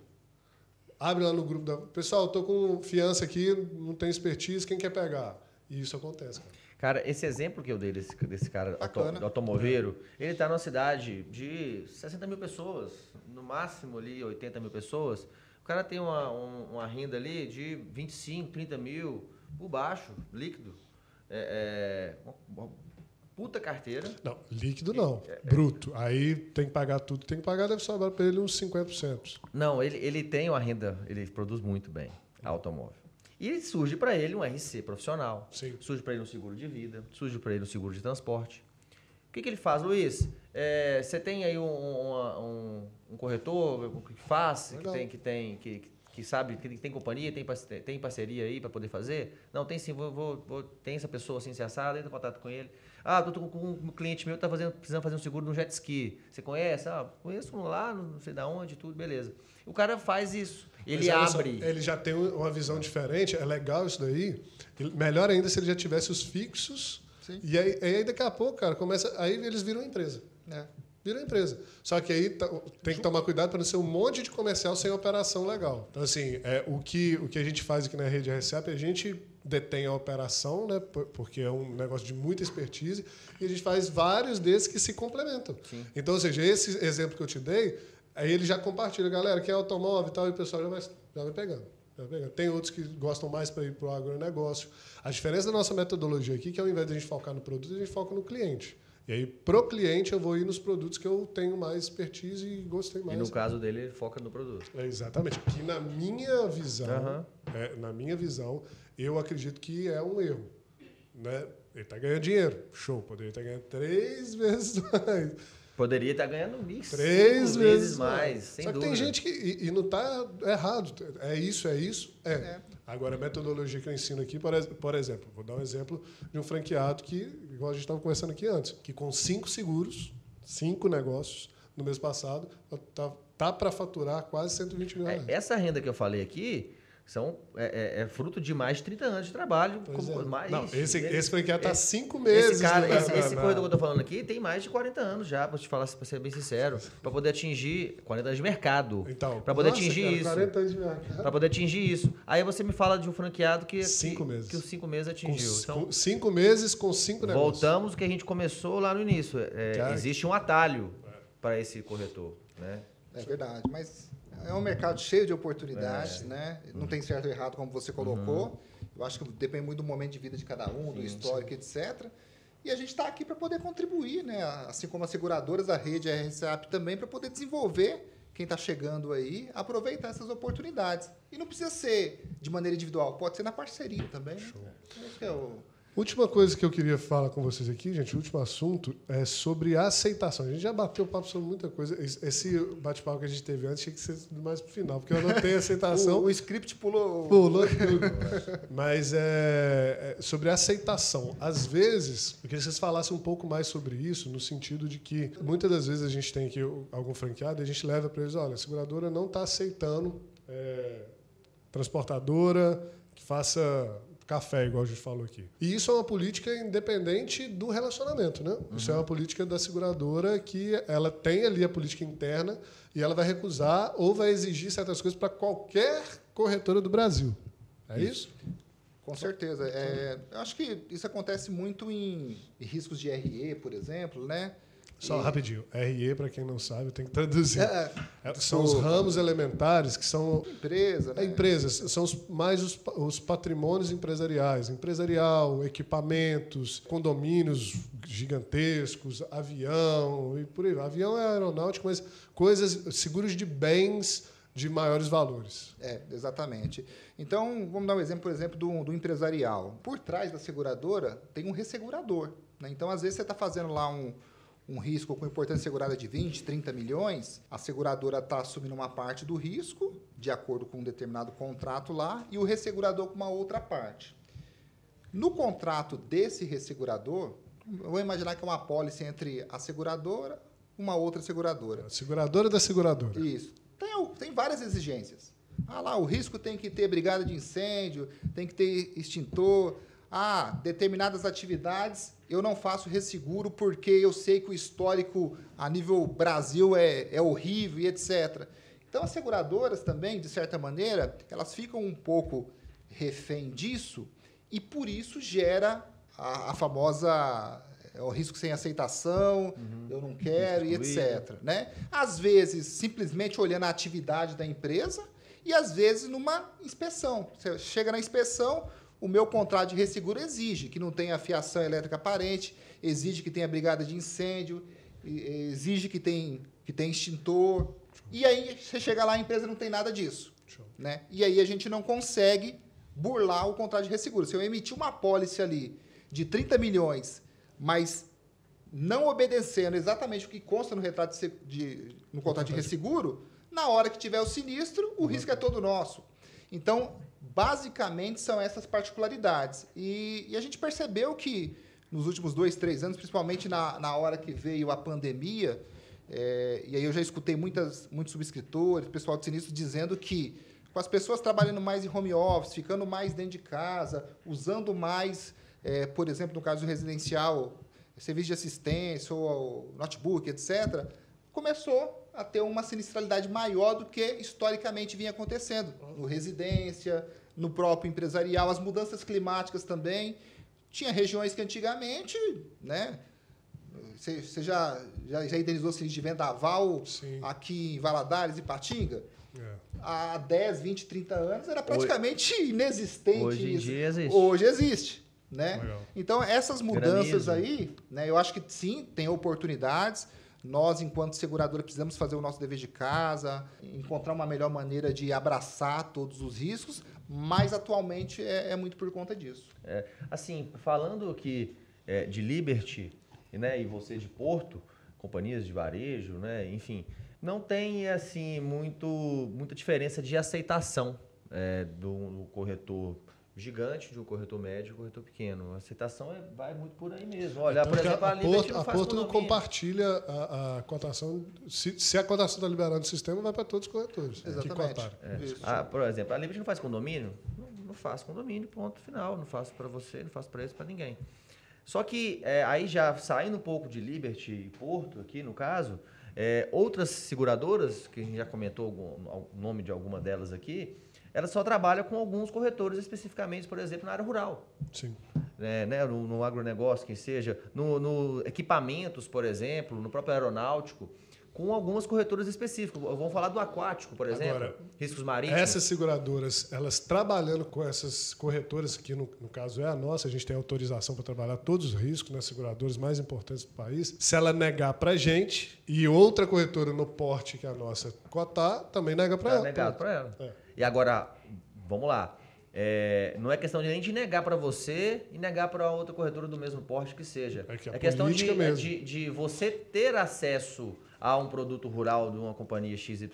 Abre lá no grupo da. Pessoal, estou com fiança aqui, não tem expertise, quem quer pegar? E isso acontece, cara. Cara, esse exemplo que eu dei desse, desse cara auto, automoveiro, ele tá numa cidade de 60 mil pessoas, no máximo ali 80 mil pessoas. O cara tem uma, um- uma renda ali de 25, 30 mil por baixo, líquido. É, é, uma, uma puta carteira. Não, líquido não. Bruto. Aí tem que pagar tudo, tem que pagar, deve sobrar para ele uns 50%. Não, ele, ele tem uma renda, ele produz muito bem automóvel. E surge para ele um RC profissional. Sim. Surge para ele um seguro de vida, surge para ele um seguro de transporte. O que, que ele faz, Luiz? É, você tem aí um, um- um corretor que faz, que tem, que tem, que, que sabe, que tem companhia, tem, tem parceria aí para poder fazer? Não, tem sim, vou, vou, vou- tem essa pessoa assim, se assada, entra em contato com ele. Ah, tô, tô com um cliente meu que tá fazendo, precisando fazer um seguro no jet ski. Você conhece? Ah, conheço um lá, não sei da onde, tudo, beleza. O cara faz isso. Ele Mas só, abre. ele já tem uma visão diferente, é legal isso daí. Melhor ainda se ele já tivesse os fixos. Sim. E aí, aí daqui a pouco, cara, começa. Aí eles viram empresa. É. Viram empresa. Só que aí tá- tem que tomar cuidado para não ser um monte de comercial sem operação legal. Então, assim, é, o, que, o que a gente faz aqui na rede RCAP, a gente detém a operação, né, por- porque é um negócio de muita expertise, e a gente faz vários desses que se complementam. Então, ou seja, esse exemplo que eu te dei, aí ele já compartilha, galera, quem é automóvel e tal, e o pessoal já vai, já vai pegando. já vai pegando. Tem outros que gostam mais para ir para o agronegócio. A diferença da nossa metodologia aqui é que ao invés de a gente focar no produto, a gente foca no cliente. E aí, pro cliente, eu vou ir nos produtos que eu tenho mais expertise e gostei E mais. no caso dele, ele foca no produto. É, exatamente. Que na minha visão, Aham. é, na minha visão, eu acredito que é um erro. Né? Ele está ganhando dinheiro. Show, poderia estar ganhando três vezes mais. Poderia estar ganhando mil, Três cinco vezes mais, sem Só que dúvida. tem gente que. E, e não está errado. É isso, é isso? É. É. Agora, a metodologia que eu ensino aqui, por, por exemplo, vou dar um exemplo de um franqueado que, igual a gente estava conversando aqui antes, que com cinco seguros, cinco negócios no mês passado, tá, tá para faturar quase 120 mil É, reais. essa renda que eu falei aqui são, é, é- é fruto de mais de 30 anos de trabalho. Pois como- é. mais, Não, esse, ele- esse franqueado está esse- cinco meses. Esse, cara, na- esse, na- esse na- corredor que eu tô falando aqui tem mais de 40 anos já, pra te falar, pra ser bem sincero. Pra poder atingir 40 anos de mercado. Então, pra poder nossa, atingir cara, isso. 40 anos de mercado. Pra poder atingir isso. Aí você me fala de um franqueado que. Cinco que, meses. Que os cinco meses Com, atingiu. Então, com cinco meses com cinco negócios. voltamos ao que a gente começou lá no início. É, existe um atalho para esse corretor. Né? É verdade, mas é um mercado cheio de oportunidades, É. né? Não tem certo ou errado, como você colocou. Eu acho que depende muito do momento de vida de cada um, do histórico, etc. E a gente está aqui para poder contribuir, né? Assim como as seguradoras da rede RSAP também, para poder desenvolver quem está chegando aí, aproveitar essas oportunidades. E não precisa ser de maneira individual, pode ser na parceria também. Né? Que é o... Última coisa que eu queria falar com vocês aqui, gente, o último assunto é sobre a aceitação. A gente já bateu papo sobre muita coisa. Esse bate-papo que a gente teve antes tinha que ser mais pro final, porque eu não tenho aceitação. O, o script pulou. Pulou tudo. Mas é, é sobre aceitação. Às vezes, eu queria que vocês falassem um pouco mais sobre isso, no sentido de que muitas das vezes a gente tem aqui algum franqueado e a gente leva para eles: olha, a seguradora não está aceitando é, transportadora que faça café, igual a gente falou aqui. E isso é uma política independente do relacionamento, né? Isso é uma política da seguradora que ela tem ali a política interna e ela vai recusar ou vai exigir certas coisas para qualquer corretora do Brasil. É isso? Com certeza. É, eu acho que isso acontece muito em riscos de RE, por exemplo, né? Só E- rapidinho. RE, para quem não sabe, tem que traduzir. É, É, são os ramos elementares que são empresa, É, né? empresas, são os, mais os, os patrimônios empresariais. Empresarial, equipamentos, condomínios gigantescos, avião e por aí. Avião é aeronáutico, mas coisas, seguros de bens de maiores valores. É, exatamente. Então, vamos dar um exemplo, por exemplo, do, do empresarial. Por trás da seguradora tem um ressegurador. né? Então, às vezes, você está fazendo lá um, um risco com importância segurada de 20, 30 milhões, a seguradora está assumindo uma parte do risco, de acordo com um determinado contrato lá, e o ressegurador com uma outra parte. No contrato desse ressegurador, eu vou imaginar que é uma pólice entre a seguradora e uma outra seguradora. A seguradora da seguradora. Isso. Tem, tem várias exigências. Ah lá, o risco tem que ter brigada de incêndio, tem que ter extintor. Ah, determinadas atividades eu não faço resseguro porque eu sei que o histórico a nível Brasil é, é horrível e etc. Então as seguradoras também, de certa maneira, elas ficam um pouco refém disso e por isso gera a, a famosa é, o risco sem aceitação, eu não quero e etc né? Às vezes, simplesmente olhando a atividade da empresa e às vezes numa inspeção. Você chega na inspeção, o meu contrato de resseguro exige que não tenha fiação elétrica aparente, exige que tenha brigada de incêndio, exige que tenha que tem extintor. E aí você chega lá, a empresa não tem nada disso. Né? E aí a gente não consegue burlar o contrato de resseguro. Se eu emitir uma pólice ali de 30 milhões, mas não obedecendo exatamente o que consta no retrato de, de- no contrato de resseguro, na hora que tiver o sinistro, o risco é todo nosso. Então, basicamente, são essas particularidades. E, e a gente percebeu que nos últimos dois, três anos, principalmente na, na hora que veio a pandemia, é, e aí eu já escutei muitas, muitos subscritores, pessoal de sinistro, dizendo que com as pessoas trabalhando mais em home office, ficando mais dentro de casa, usando mais, é, por exemplo, no caso residencial, serviço de assistência ou notebook, etc., começou a ter uma sinistralidade maior do que historicamente vinha acontecendo. No residência, no próprio empresarial, as mudanças climáticas também. Tinha regiões que antigamente, né? Você você já, já, já indenizou sinistro de vendaval Sim. aqui em Valadares e Patinga? É. Há 10, 20, 30 anos era praticamente inexistente Hoje em isso. dia existe. Hoje existe. Né? Legal. Então, essas mudanças Granizo. aí, né, eu acho que sim, tem oportunidades. Nós, enquanto seguradora, precisamos fazer o nosso dever de casa, encontrar uma melhor maneira de abraçar todos os riscos, mas atualmente é, é muito por conta disso. É, assim, falando aqui é, de Liberty né, e você de Porto, companhias de varejo, né, enfim, não tem assim muito, muita diferença de aceitação é, do, do corretor gigante, de um corretor médio e um corretor pequeno. A aceitação é- vai muito por aí mesmo. Olha, por Tanto que exemplo, a, a Liberty Porto, não a faz Porto condomínio. compartilha a, a cotação. Se, se a cotação está liberada no sistema, vai para todos os corretores Exatamente. Isso. Ah, por exemplo, a Liberty não faz condomínio? Não, não faço condomínio, ponto final. Não faço para você, não faço para isso, para ninguém. Só que é, aí já saindo um pouco de Liberty e Porto, aqui no caso, é, outras seguradoras, que a gente já comentou o nome de alguma delas aqui, elas só trabalham com alguns corretores especificamente, por exemplo, na área rural Sim. né, né, no, no agronegócio, que seja, no, no equipamentos, por exemplo, no próprio aeronáutico, com algumas corretoras específicas. Vamos falar do aquático, por exemplo, Agora, riscos marítimos. Essas seguradoras, elas trabalhando com essas corretoras, que no, no caso é a nossa, a gente tem autorização para trabalhar todos os riscos nas seguradoras mais importantes do país. Se ela negar para a gente e outra corretora no porte que a nossa cotar, também nega para Tá ela. negado para ela. É. E agora, vamos lá. É, não é questão de nem de negar para você e negar para outra corretora do mesmo porte que seja. É que a questão de, mesmo. de, de você ter acesso a um produto rural de uma companhia XYZ,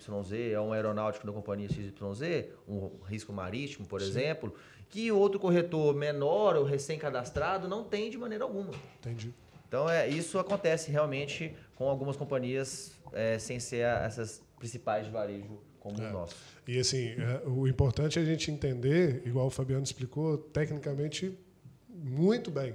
a um aeronáutico da companhia XYZ, um risco marítimo, por exemplo, que outro corretor menor ou recém-cadastrado não tem de maneira alguma. Entendi. Então, é, isso acontece realmente com algumas companhias é, sem ser essas principais de varejo como É. o nosso. E assim, é, o importante é a gente entender, igual o Fabiano explicou, tecnicamente muito bem,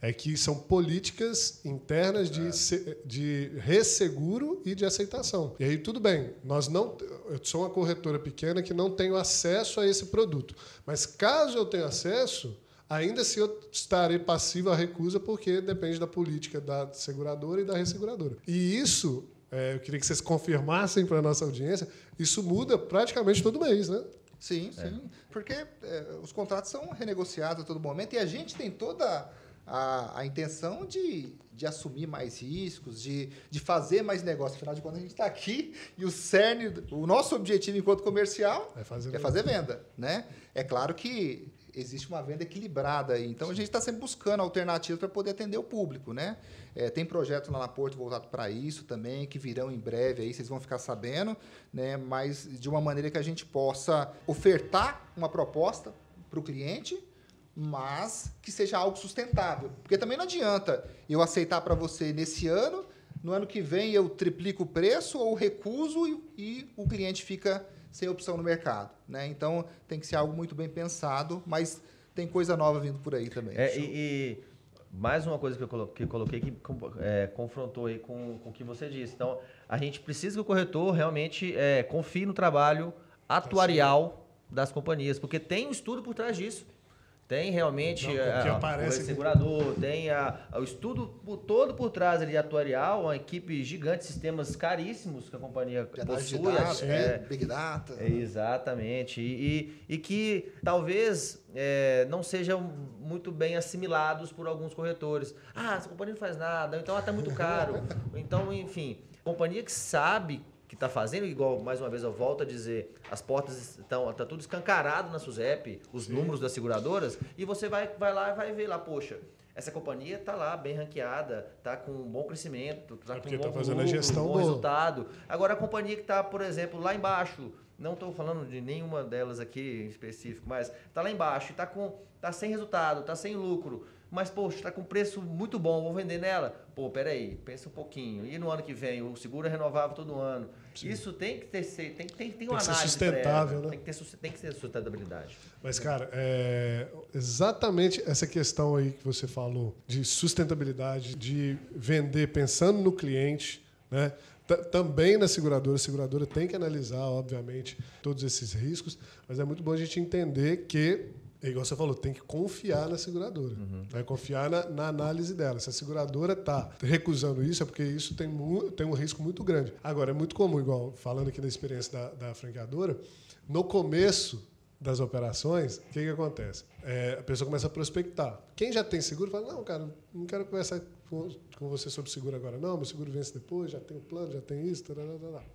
é que são políticas internas de, se- de resseguro e de aceitação. E aí tudo bem, nós não, eu sou uma corretora pequena que não tenho acesso a esse produto, mas caso eu tenha acesso, ainda assim eu estarei passivo à recusa porque depende da política da seguradora e da resseguradora. E isso é, eu queria que vocês confirmassem para a nossa audiência, isso muda praticamente todo mês, né? Sim, sim. Porque é, os contratos são renegociados a todo momento e a gente tem toda a, a intenção de, de assumir mais riscos, de, de fazer mais negócio. Afinal de contas, a gente está aqui e o cerne, o nosso objetivo enquanto comercial É fazer é venda. fazer venda. Né? É claro que existe uma venda equilibrada aí. Então a gente está sempre buscando alternativas para poder atender o público. Né? É, tem projetos lá na Porto voltado para isso também, que virão em breve aí, vocês vão ficar sabendo, né? mas de uma maneira que a gente possa ofertar uma proposta para o cliente, mas que seja algo sustentável. Porque também não adianta eu aceitar para você nesse ano, no ano que vem eu triplico o preço ou recuso e, e o cliente fica sem opção no mercado. Né? Então tem que ser algo muito bem pensado, mas tem coisa nova vindo por aí também. É, e, e mais uma coisa que eu coloquei, que, eu coloquei que com- é, confrontou aí com, com o que você disse. Então, a gente precisa que o corretor realmente é, confie no trabalho atuarial das companhias, porque tem um estudo por trás disso. Tem realmente é, a- o segurador, tem a- o estudo por- todo por trás ali atuarial, uma equipe gigante, sistemas caríssimos que a companhia De análise de possui. dados, é, né? Big Data. é, Exatamente. E, e, e que talvez é, não sejam muito bem assimilados por alguns corretores. Ah, essa companhia não faz nada, então está muito caro. então, enfim, companhia que sabe que está fazendo, igual mais uma vez eu volto a dizer, as portas estão tá tudo escancarado na SUSEP, os números das seguradoras, e você vai, vai lá e vai ver lá, poxa. Essa companhia está lá bem ranqueada, está com um bom crescimento, está É com um tá bom fazendo a lucro, gestão um bom resultado. Agora, a companhia que está, por exemplo, lá embaixo, não estou falando de nenhuma delas aqui em específico, mas está lá embaixo e está tá sem resultado, está sem lucro, mas, poxa, está com preço muito bom, vou vender nela. Pô, peraí, pensa um pouquinho. E no ano que vem, o seguro é renovável todo ano. Isso tem que ter, tem, tem, tem uma que análise sustentável, né? Tem que, ter, tem que ter sustentabilidade. Mas, cara, é exatamente essa questão aí que você falou de sustentabilidade, de vender pensando no cliente, né? Ta- Também na seguradora, a seguradora tem que analisar, obviamente, todos esses riscos, mas é muito bom a gente entender que, é igual você falou, tem que confiar na seguradora, né? confiar na, na análise dela. Se a seguradora está recusando isso, é porque isso tem, tem um risco muito grande. Agora, é muito comum, igual falando aqui da experiência da, da franqueadora, no começo das operações, o que, que acontece? É, a pessoa começa a prospectar. Quem já tem seguro fala, não, cara, não quero conversar com, com você sobre seguro agora, não, meu seguro vence depois, já tem o plano, já tem isso.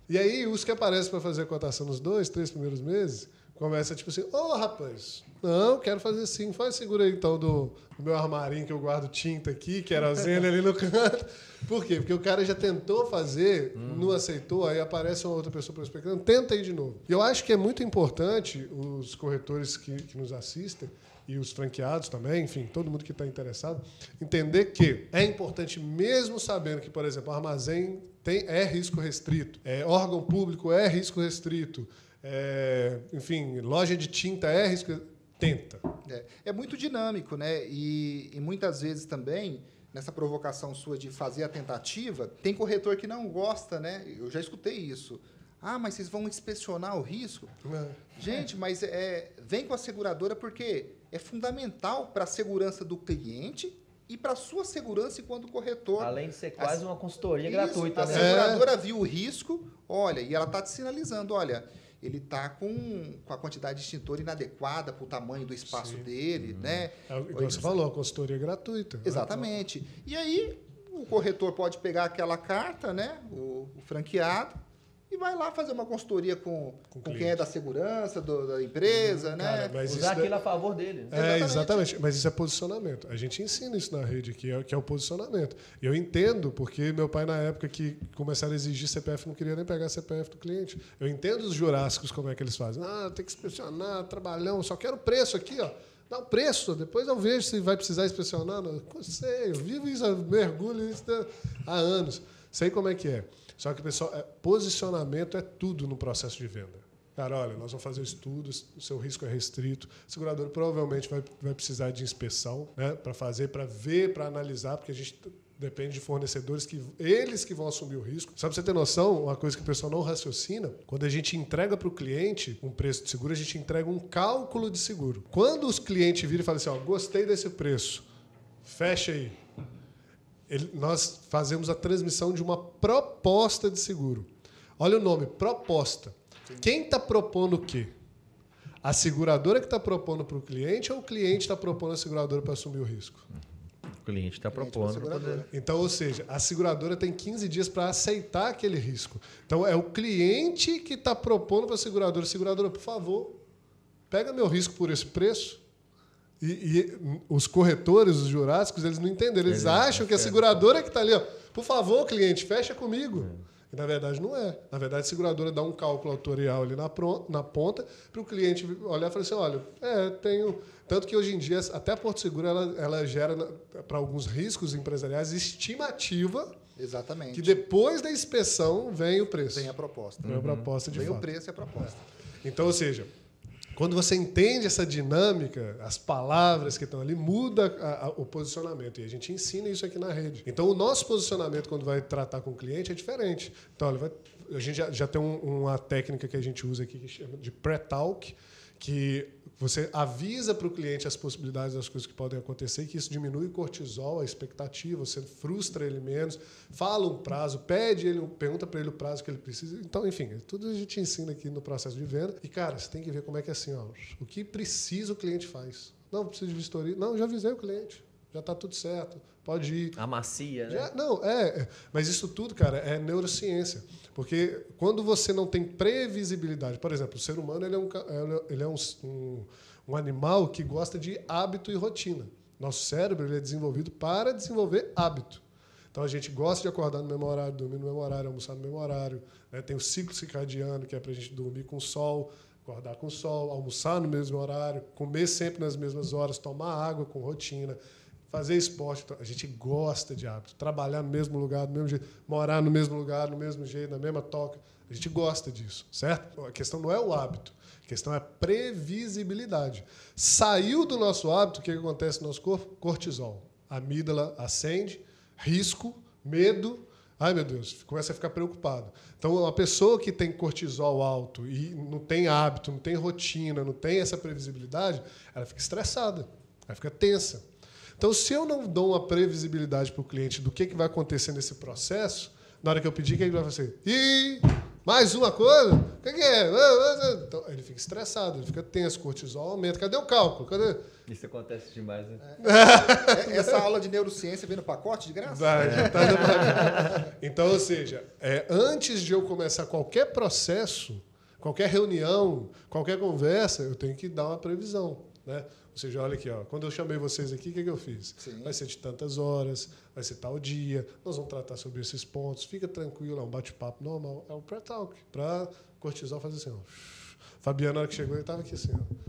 E aí, os que aparecem para fazer a cotação nos dois, três primeiros meses, começa tipo assim, ô rapaz, não, quero fazer sim, faz seguro aí então do, do meu armarinho que eu guardo tinta aqui, querosene ali no canto. Por quê? Porque o cara já tentou fazer, não aceitou, aí aparece uma outra pessoa prospectando, tenta aí de novo. Eu acho que é muito importante os corretores que, que nos assistem e os franqueados também, enfim, todo mundo que está interessado, entender que é importante, mesmo sabendo que, por exemplo, o armazém tem, é risco restrito, é, órgão público é risco restrito, é, enfim, loja de tinta é risco Tenta. É, é muito dinâmico, né? E, e muitas vezes também, nessa provocação sua de fazer a tentativa, tem corretor que não gosta, né? Eu já escutei isso. Ah, mas vocês vão inspecionar o risco? É. Gente, mas é, vem com a seguradora porque é fundamental para a segurança do cliente e para a sua segurança enquanto corretor. Além de ser quase A- uma consultoria Isso, gratuita, A né? seguradora viu o risco, olha, e ela está te sinalizando, olha, ele está com, com a quantidade de extintor inadequada para o tamanho do espaço Sim. dele, né? É, igual você falou, a consultoria é gratuita. Exatamente. E aí o corretor pode pegar aquela carta, né, o, o franqueado, e vai lá fazer uma consultoria com, Com com quem é da segurança, do- da empresa, né? Cara, mas Usar aquilo a favor dele. É, Exatamente. exatamente. Mas isso é posicionamento. A gente ensina isso na rede, que é, que é o posicionamento. Eu entendo, porque meu pai, na época que começaram a exigir CPF, não queria nem pegar CPF do cliente. Eu entendo os jurássicos como é que eles fazem. Ah, tem que inspecionar, trabalhão, só quero o preço aqui, ó. Dá o preço, depois eu vejo se vai precisar inspecionar. Não, sei, eu vivo isso, eu mergulho isso há anos. Sei como é que é. Só que, pessoal, é, posicionamento é tudo no processo de venda. Cara, olha, nós vamos fazer estudos, o seu risco é restrito. A seguradora provavelmente vai, vai precisar de inspeção né, para fazer, para ver, para analisar, porque a gente depende de fornecedores que eles que vão assumir o risco. Só para você ter noção, uma coisa que o pessoal não raciocina, quando a gente entrega para o cliente um preço de seguro, a gente entrega um cálculo de seguro. Quando os clientes viram e falam assim, ó, gostei desse preço, fecha aí. Ele- nós fazemos a transmissão de uma proposta de seguro. Olha o nome, proposta. Quem está propondo o quê? A seguradora que está propondo para o cliente ou o cliente está propondo a seguradora para assumir o risco? O cliente está Cliente propondo. seguradora. Então, ou seja, a seguradora tem 15 dias para aceitar aquele risco. Então, é o cliente que está propondo para a seguradora: seguradora, por favor, pega meu risco por esse preço. E, e os corretores, os jurássicos, eles não entenderam. Eles Eles acham que a seguradora que está ali, ó, por favor, cliente, fecha comigo. E na verdade não é. Na verdade, a seguradora dá um cálculo autorial ali na, pro- na ponta para o cliente olhar e falar assim: olha, é, tenho. Tanto que hoje em dia, até a Porto Seguro, ela, ela gera, para alguns riscos empresariais, estimativa Exatamente. que depois da inspeção vem o preço. Vem a proposta. Vem a proposta de Vem o fato. preço e a proposta. Então, ou seja, quando você entende essa dinâmica, as palavras que estão ali, muda a- a- o posicionamento. E a gente ensina isso aqui na rede. Então, o nosso posicionamento, quando vai tratar com o cliente, é diferente. Então, vai- a gente já, já tem um- uma técnica que a gente usa aqui que chama de pré-talk, que você avisa para o cliente as possibilidades das coisas que podem acontecer, que isso diminui o cortisol, a expectativa, você frustra ele menos, fala um prazo, pede ele, pergunta para ele o prazo que ele precisa. Então, enfim, tudo a gente ensina aqui no processo de venda. E, cara, você tem que ver como é que é assim, ó, o que precisa o cliente faz. Não, precisa de vistoria. Não, já avisei o cliente. Já está tudo certo. Pode ir. A macia, né? Já- não, é, é. Mas isso tudo, cara, é neurociência. Porque quando você não tem previsibilidade, por exemplo, o ser humano ele é um, ca- ele é um, um, um animal que gosta de hábito e rotina. Nosso cérebro ele é desenvolvido para desenvolver hábito. Então a gente gosta de acordar no mesmo horário, dormir no mesmo horário, almoçar no mesmo horário. né? Tem o ciclo circadiano, que é para a gente dormir com o sol, acordar com o sol, almoçar no mesmo horário, comer sempre nas mesmas horas, tomar água com rotina, fazer esporte. A gente gosta de hábito. Trabalhar no mesmo lugar, do mesmo jeito, morar no mesmo lugar, no mesmo jeito, na mesma toca. A gente gosta disso, certo? A questão não é o hábito. A questão é a previsibilidade. Saiu do nosso hábito, o que que acontece no nosso corpo? Cortisol. A amígdala acende, risco, medo. Ai, meu Deus, começa a ficar preocupado. Então, uma pessoa que tem cortisol alto e não tem hábito, não tem rotina, não tem essa previsibilidade, ela fica estressada, ela fica tensa. Então, se eu não dou uma previsibilidade para o cliente do que, que vai acontecer nesse processo, na hora que eu pedir, o que ele vai fazer? Ih, mais uma coisa? O que, que é? Então, ele fica estressado, ele fica tenso, cortisol aumenta. Cadê o cálculo? Cadê? Isso acontece demais, né? É- Essa aula de neurociência vem no pacote de graça? Vai, já tá no pacote. Então, ou seja, é, antes de eu começar qualquer processo, qualquer reunião, qualquer conversa, eu tenho que dar uma previsão. Né? Ou seja, olha aqui, ó, quando eu chamei vocês aqui, o que, que eu fiz? Sim. Vai ser de tantas horas, vai ser tal dia, nós vamos tratar sobre esses pontos, fica tranquilo, é um bate-papo normal. É o pré-talk, para cortisol fazer assim, ó. Fabiano, na hora que chegou, ele estava aqui assim, ó.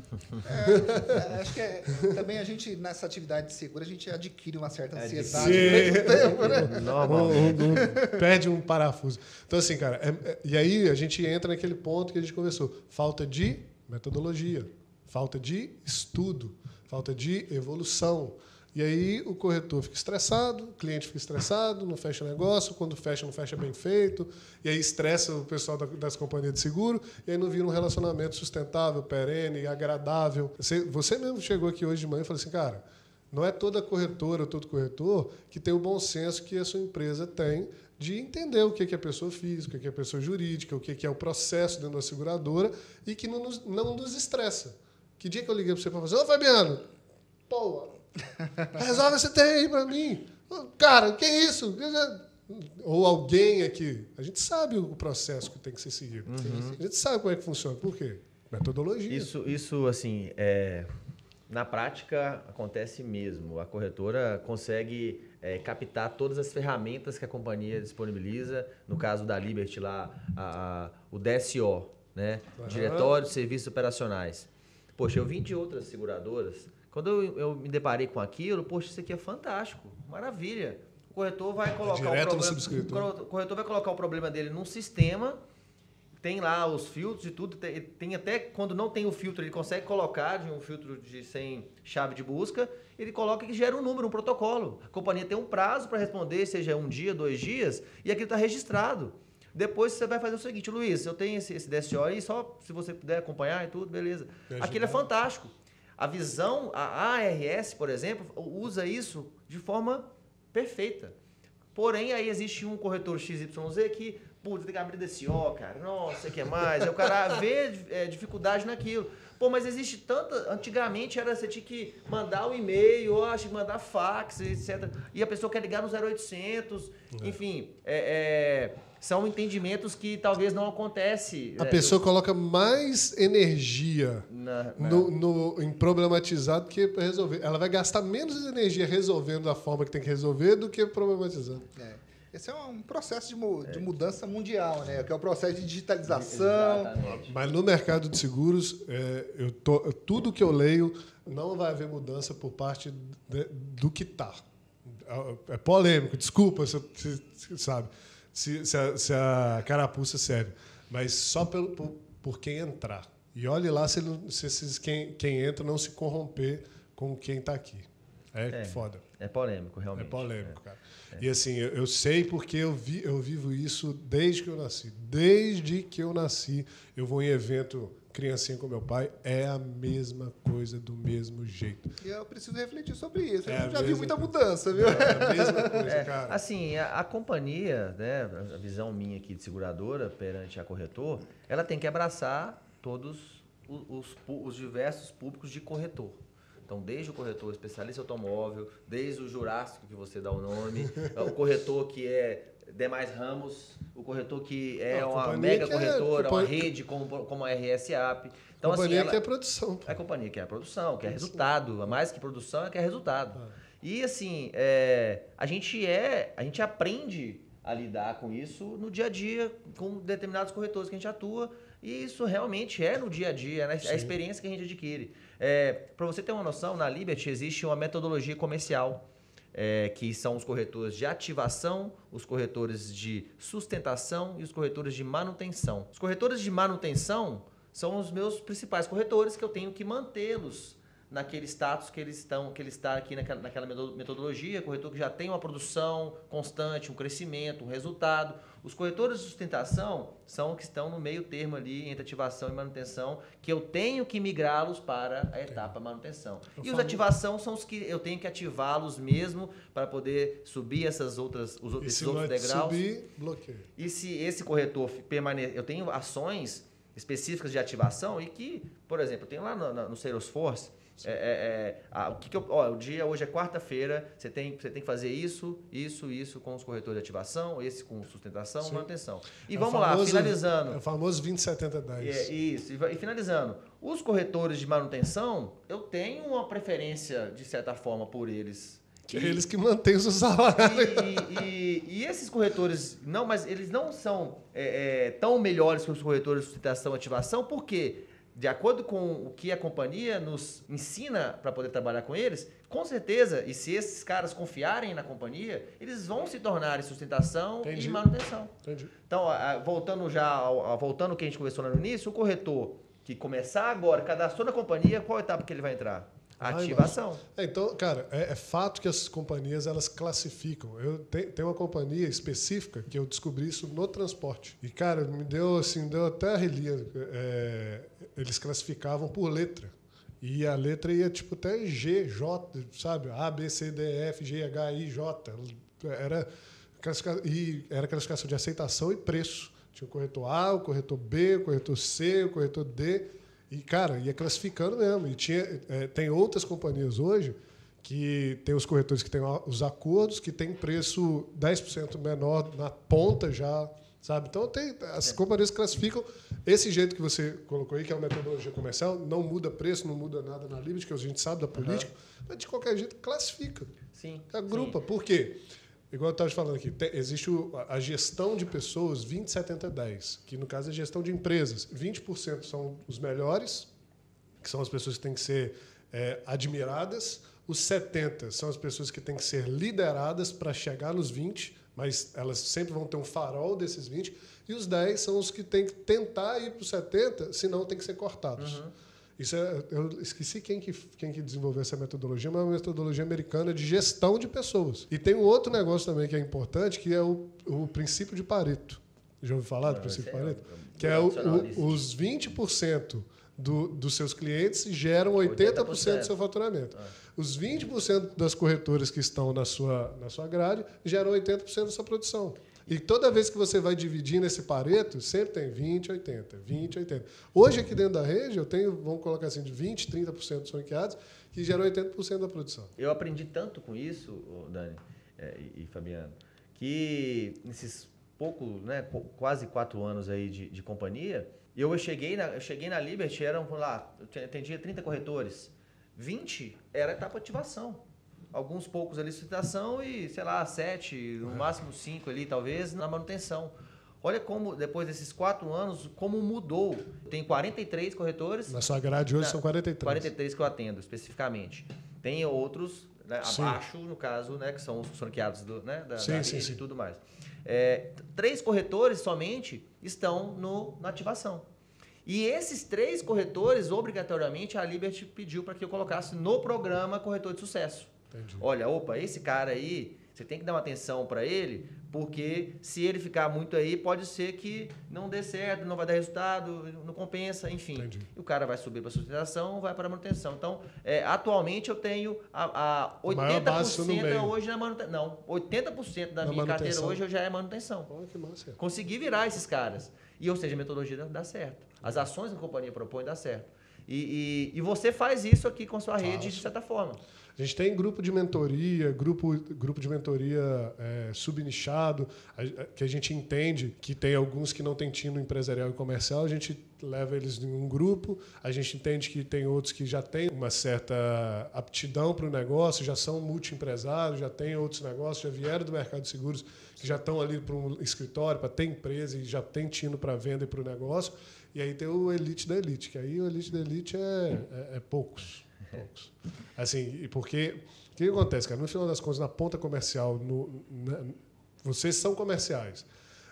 É, acho que é- também a gente, nessa atividade de seguro, a gente adquire uma certa É, ansiedade. O tempo, né? Normalmente. Um- um- um- perde um parafuso. Então, assim, cara, é- é- e aí a gente entra naquele ponto que a gente conversou: falta de metodologia, falta de estudo, falta de evolução. E aí o corretor fica estressado, o cliente fica estressado, não fecha negócio, quando fecha, não fecha bem feito, e aí estressa o pessoal da- das companhias de seguro, e aí não vira um relacionamento sustentável, perene, agradável. Você, mesmo chegou aqui hoje de manhã e falou assim, cara, não é toda corretora, todo corretor que tem o bom senso que a sua empresa tem de entender o que que é pessoa física, o que é pessoa jurídica, o que que é o processo dentro da seguradora e que não nos, não nos estressa. Que dia que eu liguei para você para fazer, ô Fabiano, pô, resolve esse TI aí para mim. Cara, que isso? Ou alguém aqui. A gente sabe o processo que tem que ser seguido. A gente sabe como é que funciona. Por quê? Metodologia. Isso, isso assim, é, na prática acontece mesmo. A corretora consegue é, captar todas as ferramentas que a companhia disponibiliza. No caso da Liberty lá, a- a- o DSO, né? Aham. Diretório de Serviços Operacionais. Poxa, eu vim de outras seguradoras. Quando eu, eu me deparei com aquilo, poxa, isso aqui é fantástico, maravilha. O corretor vai colocar direto no o problema, o corretor vai colocar o problema dele num sistema tem lá os filtros e tudo. Tem, tem até quando não tem o filtro, ele consegue colocar de um filtro de sem chave de busca, ele coloca que gera um número, um protocolo. A companhia tem um prazo para responder, seja um dia, dois dias, e aquilo está registrado. Depois você vai fazer o seguinte, Luiz, eu tenho esse, esse DSO aí, só se você puder acompanhar e tudo, beleza. Aquilo é fantástico. A visão, a ARS, por exemplo, usa isso de forma perfeita. Porém, aí existe um corretor XYZ que, putz, tem que abrir DSO, cara, nossa, o que mais? Aí o cara vê é, dificuldade naquilo. Pô, mas existe tanta. Antigamente era você tinha que mandar o e-mail, ou acho que mandar fax, etc. E a pessoa quer ligar no 0800. Enfim, é- é, são entendimentos que talvez não acontece. A é, pessoa coloca mais energia na- na- no, no- em problematizar do que para resolver. Ela vai gastar menos energia resolvendo da forma que tem que resolver do que problematizando. É. Esse é um processo de, mu- de mudança mundial, né? Que é o processo de digitalização. Exatamente. Mas no mercado de seguros, é, eu tô, tudo que eu leio não vai haver mudança por parte de- do que está. É polêmico, desculpa, se, se- se- sabe, se, se a, se a carapuça serve. Mas só pelo, por, por quem entrar. E olhe lá se, se esses, quem, quem entra não se corromper com quem está aqui. É, É. foda. É polêmico, É realmente. polêmico, cara. E assim, eu, eu sei porque eu, vi, eu vivo isso desde que eu nasci. Desde que eu nasci, eu vou em evento criancinha com meu pai, é a mesma coisa, do mesmo jeito. E eu preciso refletir sobre isso. É eu já vi muita coisa. mudança, viu? É a mesma coisa, É, cara. assim, a, a companhia, né, a visão minha aqui de seguradora perante a corretor, ela tem que abraçar todos os, os os diversos públicos de corretor. Então, desde o corretor especialista automóvel, desde o Jurássico, que você dá o nome, o corretor que é demais ramos, o corretor que é Não, uma mega que é- corretora, uma companhia- rede como, como a RSAP. Então, Companhia assim, ela, que é produção. pô. é a companhia que é a produção, que é resultado. Mais que produção, é que é resultado. Ah. E assim, é, a gente é. A gente aprende a lidar com isso no dia a dia, com determinados corretores que a gente atua. E isso realmente é no dia a dia, é a experiência que a gente adquire. É, Para você ter uma noção, na Liberty existe uma metodologia comercial. É, que são os corretores de ativação, os corretores de sustentação e os corretores de manutenção. Os corretores de manutenção são os meus principais corretores que eu tenho que mantê-los naquele status que eles estão, que ele está aqui naquela, naquela meto- metodologia, corretor que já tem uma produção constante, um crescimento, um resultado. Os corretores de sustentação são os que estão no meio termo ali entre ativação e manutenção, que eu tenho que migrá-los para a etapa manutenção. Eu E os ativação são os que eu tenho que ativá-los mesmo para poder subir essas outras, os, E esses se outros degraus. subir, bloqueia. E se esse corretor permanecer, eu tenho ações específicas de ativação e que, por exemplo, eu tenho lá no, no- no Salesforce, é, é, é, a- o que, que eu, ó, o dia hoje é quarta-feira, você tem, você tem que fazer isso, isso, isso com os corretores de ativação, esse com sustentação, Sim. manutenção. E É vamos lá, famoso- finalizando. É o famoso 20, 70, 10. É, isso, e, e finalizando. Os corretores de manutenção, eu tenho uma preferência, de certa forma, por eles. Que E- eles que mantêm o seu salário. e, e- esses corretores, não, mas eles não são é, é, tão melhores que os corretores de sustentação e ativação, porque, de acordo com o que a companhia nos ensina para poder trabalhar com eles, com certeza, e se esses caras confiarem na companhia, eles vão se tornar em sustentação Entendi. e manutenção. Entendi. Então, voltando já ao, voltando ao que a gente conversou lá no início, o corretor que começar agora, cadastrou na companhia, qual etapa que ele vai entrar? Ativação. É, então, cara, é, é fato que as companhias elas classificam. Eu te- tenho uma companhia específica que eu descobri isso no transporte. E, cara, me deu assim, deu até arrelia. É, eles classificavam por letra. E a letra ia tipo até G, J, sabe? A, B, C, D, F, G, H, I, J. Era, classifica- e era classificação de aceitação e preço. Tinha o corretor A, o corretor B, o corretor C, o corretor D. E, cara, ia classificando mesmo. E tinha, é, tem outras companhias hoje que tem os corretores que têm os acordos, que tem preço 10% menor na ponta já, sabe? Então, tem, as companhias classificam esse jeito que você colocou aí, que é uma metodologia comercial, não muda preço, não muda nada na Liberty, que a gente sabe da política, mas de qualquer jeito classifica. Sim. Agrupa. sim. Por quê? Igual eu estava te falando aqui, existe a gestão de pessoas 20, 70, 10, que no caso é gestão de empresas. 20% são os melhores, que são as pessoas que têm que ser é, admiradas, Os 70 são as pessoas que têm que ser lideradas para chegar nos 20, mas elas sempre vão ter um farol desses 20. E os 10 são os que têm que tentar ir para os 70, senão tem que ser cortados. Isso é, eu esqueci quem que, quem que desenvolveu essa metodologia, mas é uma metodologia americana de gestão de pessoas. E tem um outro negócio também que é importante, que é o, o princípio de Pareto. Já ouviu falar do Não, princípio de é Pareto? um- Que é o, o, os 20% do, dos seus clientes geram 80%, 80%. do seu faturamento. Ah. Os 20% das corretoras que estão na sua, na sua grade geram 80% da sua produção. E toda vez que você vai dividir nesse pareto, sempre tem 20, 80, 20, 80. Hoje, aqui dentro da rede, eu tenho, vamos colocar assim, de 20, 30% dos franqueados que geram 80% da produção. Eu aprendi tanto com isso, Dani é, e, Fabiano, que nesses poucos, né, qu- quase quatro anos aí de, de companhia, eu cheguei na, eu cheguei na Liberty, eram, lá, eu te- atendia 30 corretores, 20 era etapa ativação. Alguns poucos ali licitação e, sei lá, sete, no máximo cinco ali, talvez, na manutenção. Olha como, depois desses quatro anos, como mudou. Tem 43 corretores, Na sua grade hoje na- são 43. 43 que eu atendo, especificamente. Tem outros né, abaixo, no caso, né, que são os franqueados do, né, da, Sim, da sim, sim. e tudo mais. É, três corretores somente estão no, na ativação. E esses três corretores, obrigatoriamente, a Liberty pediu para que eu colocasse no programa Corretor de Sucesso. Entendi. Olha, opa, esse cara aí, você tem que dar uma atenção para ele, porque se ele ficar muito aí, pode ser que não dê certo, não vai dar resultado, não compensa, enfim. Entendi. E o cara vai subir para a sustentação, vai para a manutenção. Então, é, atualmente eu tenho a, a Maior base no 80% meio. hoje na manutenção. Não, 80% da Na minha carteira hoje já é manutenção. Que massa. Consegui virar esses caras. E, ou seja, a metodologia dá, dá certo. As ações que a companhia propõe dá certo. E, e, e você faz isso aqui com a sua rede, de certa forma. A gente tem grupo de mentoria, grupo, grupo de mentoria é, subnichado, que a gente entende que tem alguns que não têm tino empresarial e comercial, a gente leva eles em um grupo, a gente entende que tem outros que já têm uma certa aptidão para o negócio, já são multiempresários, já têm outros negócios, já vieram do mercado de seguros, que já estão ali para um escritório, para ter empresa e já tem tino para venda e para o negócio. E aí tem o elite da elite, que aí o elite da elite é, é- é poucos. Poucos. Assim, porque o que acontece, cara? No final das contas, na ponta comercial, no, na- vocês são comerciais.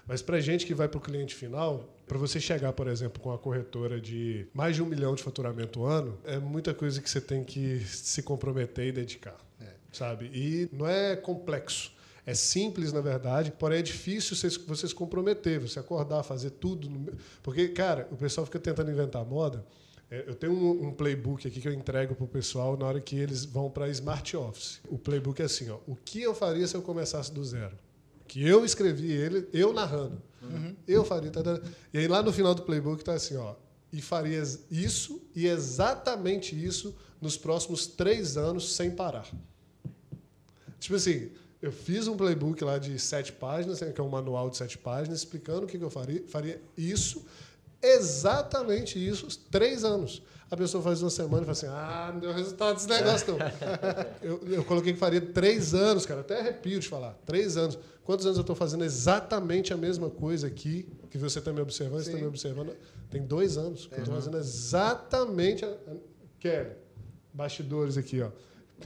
Mas para gente que vai para o cliente final, para você chegar, por exemplo, com a corretora de mais de um milhão de faturamento ano, é muita coisa que você tem que se comprometer e dedicar. Sabe? E não é complexo. É simples, na verdade, porém é difícil você se comprometer, você acordar, fazer tudo. no- Porque, cara, o pessoal fica tentando inventar moda. É, Eu tenho um, um playbook aqui que eu entrego para o pessoal na hora que eles vão para Smart Office. O playbook é assim: ó, o que eu faria se eu começasse do zero? Que eu escrevi ele, eu narrando. Eu faria. tá, tá. E aí lá no final do playbook está assim: ó, e faria isso e exatamente isso nos próximos três anos sem parar. Tipo assim, eu fiz um playbook lá de sete páginas, né, que é um manual de sete páginas, explicando o que que eu faria. Faria isso, exatamente isso, três anos. A pessoa faz uma semana e fala assim: ah, não deu resultado desse negócio, não. eu, eu coloquei que faria três anos, cara, até arrepio de falar. Três anos. Quantos anos eu estou fazendo exatamente a mesma coisa aqui, que você está me observando, você está Sim. me observando? Tem dois anos que eu estou fazendo exatamente. A... Kelly, bastidores aqui, ó.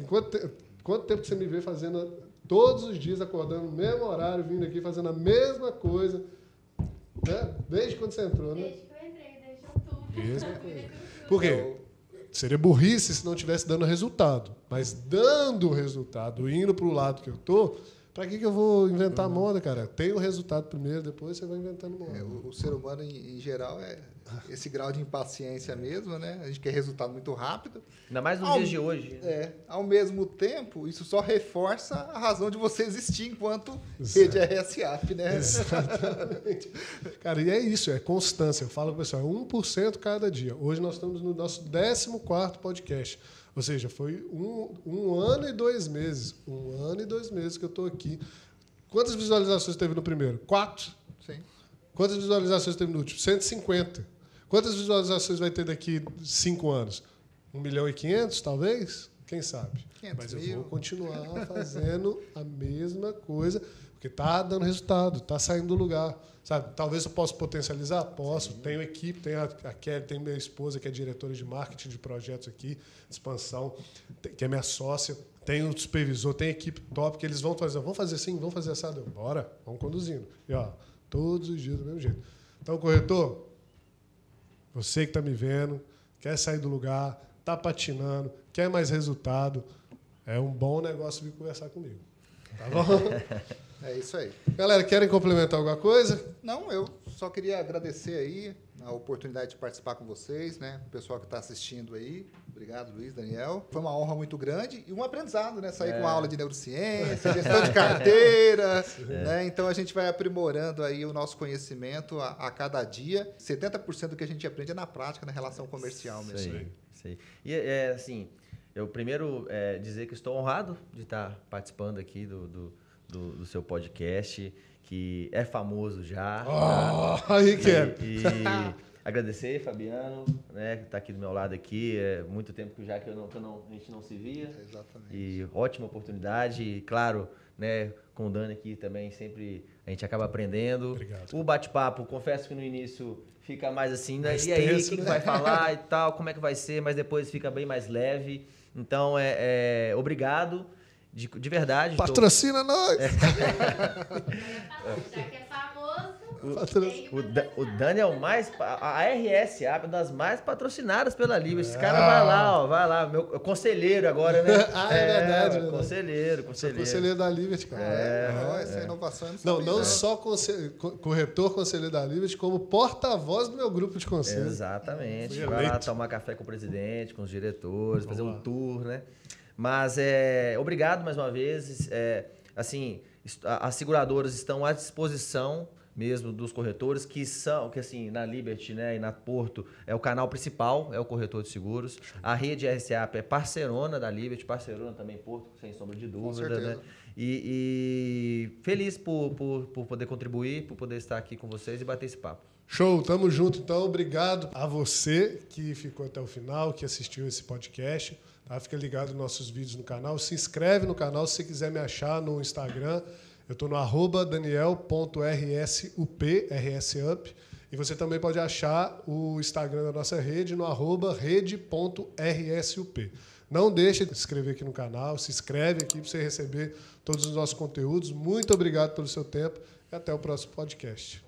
Quanto, te- quanto tempo que você me vê fazendo todos os dias, acordando no mesmo horário, vindo aqui fazendo a mesma coisa? Né? Desde quando você entrou, né? Desde que eu entrei, desde outubro. Mesma coisa. Por quê? Seria burrice se não tivesse dando resultado. Mas dando resultado, indo para o lado que eu tô, para que, que eu vou inventar moda, cara? Tem o resultado primeiro, depois você vai inventando moda. É, o, o ser humano, em, em geral, é esse grau de impaciência mesmo, né? A gente quer resultado muito rápido. Ainda mais nos Ao- dias de hoje. né? É, ao mesmo tempo, isso só reforça a razão de você existir enquanto rede RSAP, né? Exatamente. Cara, e é isso, é constância. Eu falo pro pessoal, é 1% cada dia. Hoje nós estamos no nosso 14 podcast. Ou seja, foi um, um ano e dois meses. Um ano e dois meses que eu estou aqui. Quantas visualizações teve no primeiro? Quatro. Sim. Quantas visualizações teve no último? 150. Quantas visualizações vai ter daqui cinco anos? 1 milhão e 500, talvez? Quem sabe? 500 Mas eu mil. vou continuar fazendo a mesma coisa, porque tá dando resultado, tá saindo do lugar. Sabe? Talvez eu possa potencializar? Posso. Tenho equipe, tenho a, a Kelly, tenho minha esposa, que é diretora de marketing de projetos aqui, de expansão, que é minha sócia. Tenho o supervisor, tem equipe top, que eles vão fazer. Vamos fazer assim, vamos fazer assado. Eu, Bora, vamos conduzindo. E ó, todos os dias do mesmo jeito. Então, corretor, você que está me vendo, quer sair do lugar, está patinando, quer mais resultado, é um bom negócio vir conversar comigo. Tá bom? É isso aí. Galera, querem complementar alguma coisa? Não, eu só queria agradecer aí a oportunidade de participar com vocês, né? O pessoal que está assistindo aí. Obrigado, Luiz, Daniel. Foi uma honra muito grande e um aprendizado, né? Sair com aula de neurociência, gestão de carteira, né? Então a gente vai aprimorando aí o nosso conhecimento a, a cada dia. 70% do que a gente aprende é na prática, na relação comercial mesmo. isso aí. E é assim, eu primeiro é, dizer que estou honrado de estar participando aqui do, do, do- do seu podcast, que é famoso já. tá? Oh, aí, quero. E, e agradecer, Fabiano, né, que está aqui do meu lado aqui. É muito tempo que já que, eu não, que eu não- a gente não se via. Exatamente. E ótima oportunidade. E, claro, né, com o Dani aqui também sempre a gente acaba aprendendo. Obrigado. O bate-papo, confesso que no início fica mais assim, né? Mais e aí, o tenso, que, que né? vai falar e tal, como é que vai ser, mas depois fica bem mais leve. Então, é, é, obrigado. De, de verdade. tô- Patrocina nós! Já que é que O, Da- o Dani é o mais. A RSA é uma das mais patrocinadas pela Livre. Esse cara Ah. vai lá, ó, vai lá. Meu conselheiro agora, né? Ah, é verdade, verdade. Conselheiro, Sou conselheiro. conselheiro da Liberty, cara. É, ó, essa inovação eu Não, não né? só conse- co- corretor conselheiro da Liberty, como porta-voz do meu grupo de conselho. Exatamente. Fui Vai lá tomar café com o presidente, com os diretores, fazer Vamos um lá. tour, né? Mas é, obrigado mais uma vez. É, assim, as seguradoras estão à disposição mesmo dos corretores que são, que assim, na Liberty, né, e na Porto, é o canal principal, é o corretor de seguros. A rede RSAP é parceirona da Liberty, parceirona também Porto, sem sombra de dúvida, né? E, e feliz por, por, por poder contribuir, por poder estar aqui com vocês e bater esse papo. Show, tamo junto então. Obrigado a você que ficou até o final, que assistiu esse podcast. Tá? Fica ligado nos nossos vídeos no canal. Se inscreve no canal se você quiser me achar no Instagram. Eu estou no arroba daniel.rsup, rsup. E você também pode achar o Instagram da nossa rede no arroba rede.rsup. Não deixe de se inscrever aqui no canal, se inscreve aqui para você receber todos os nossos conteúdos. Muito obrigado pelo seu tempo e até o próximo podcast.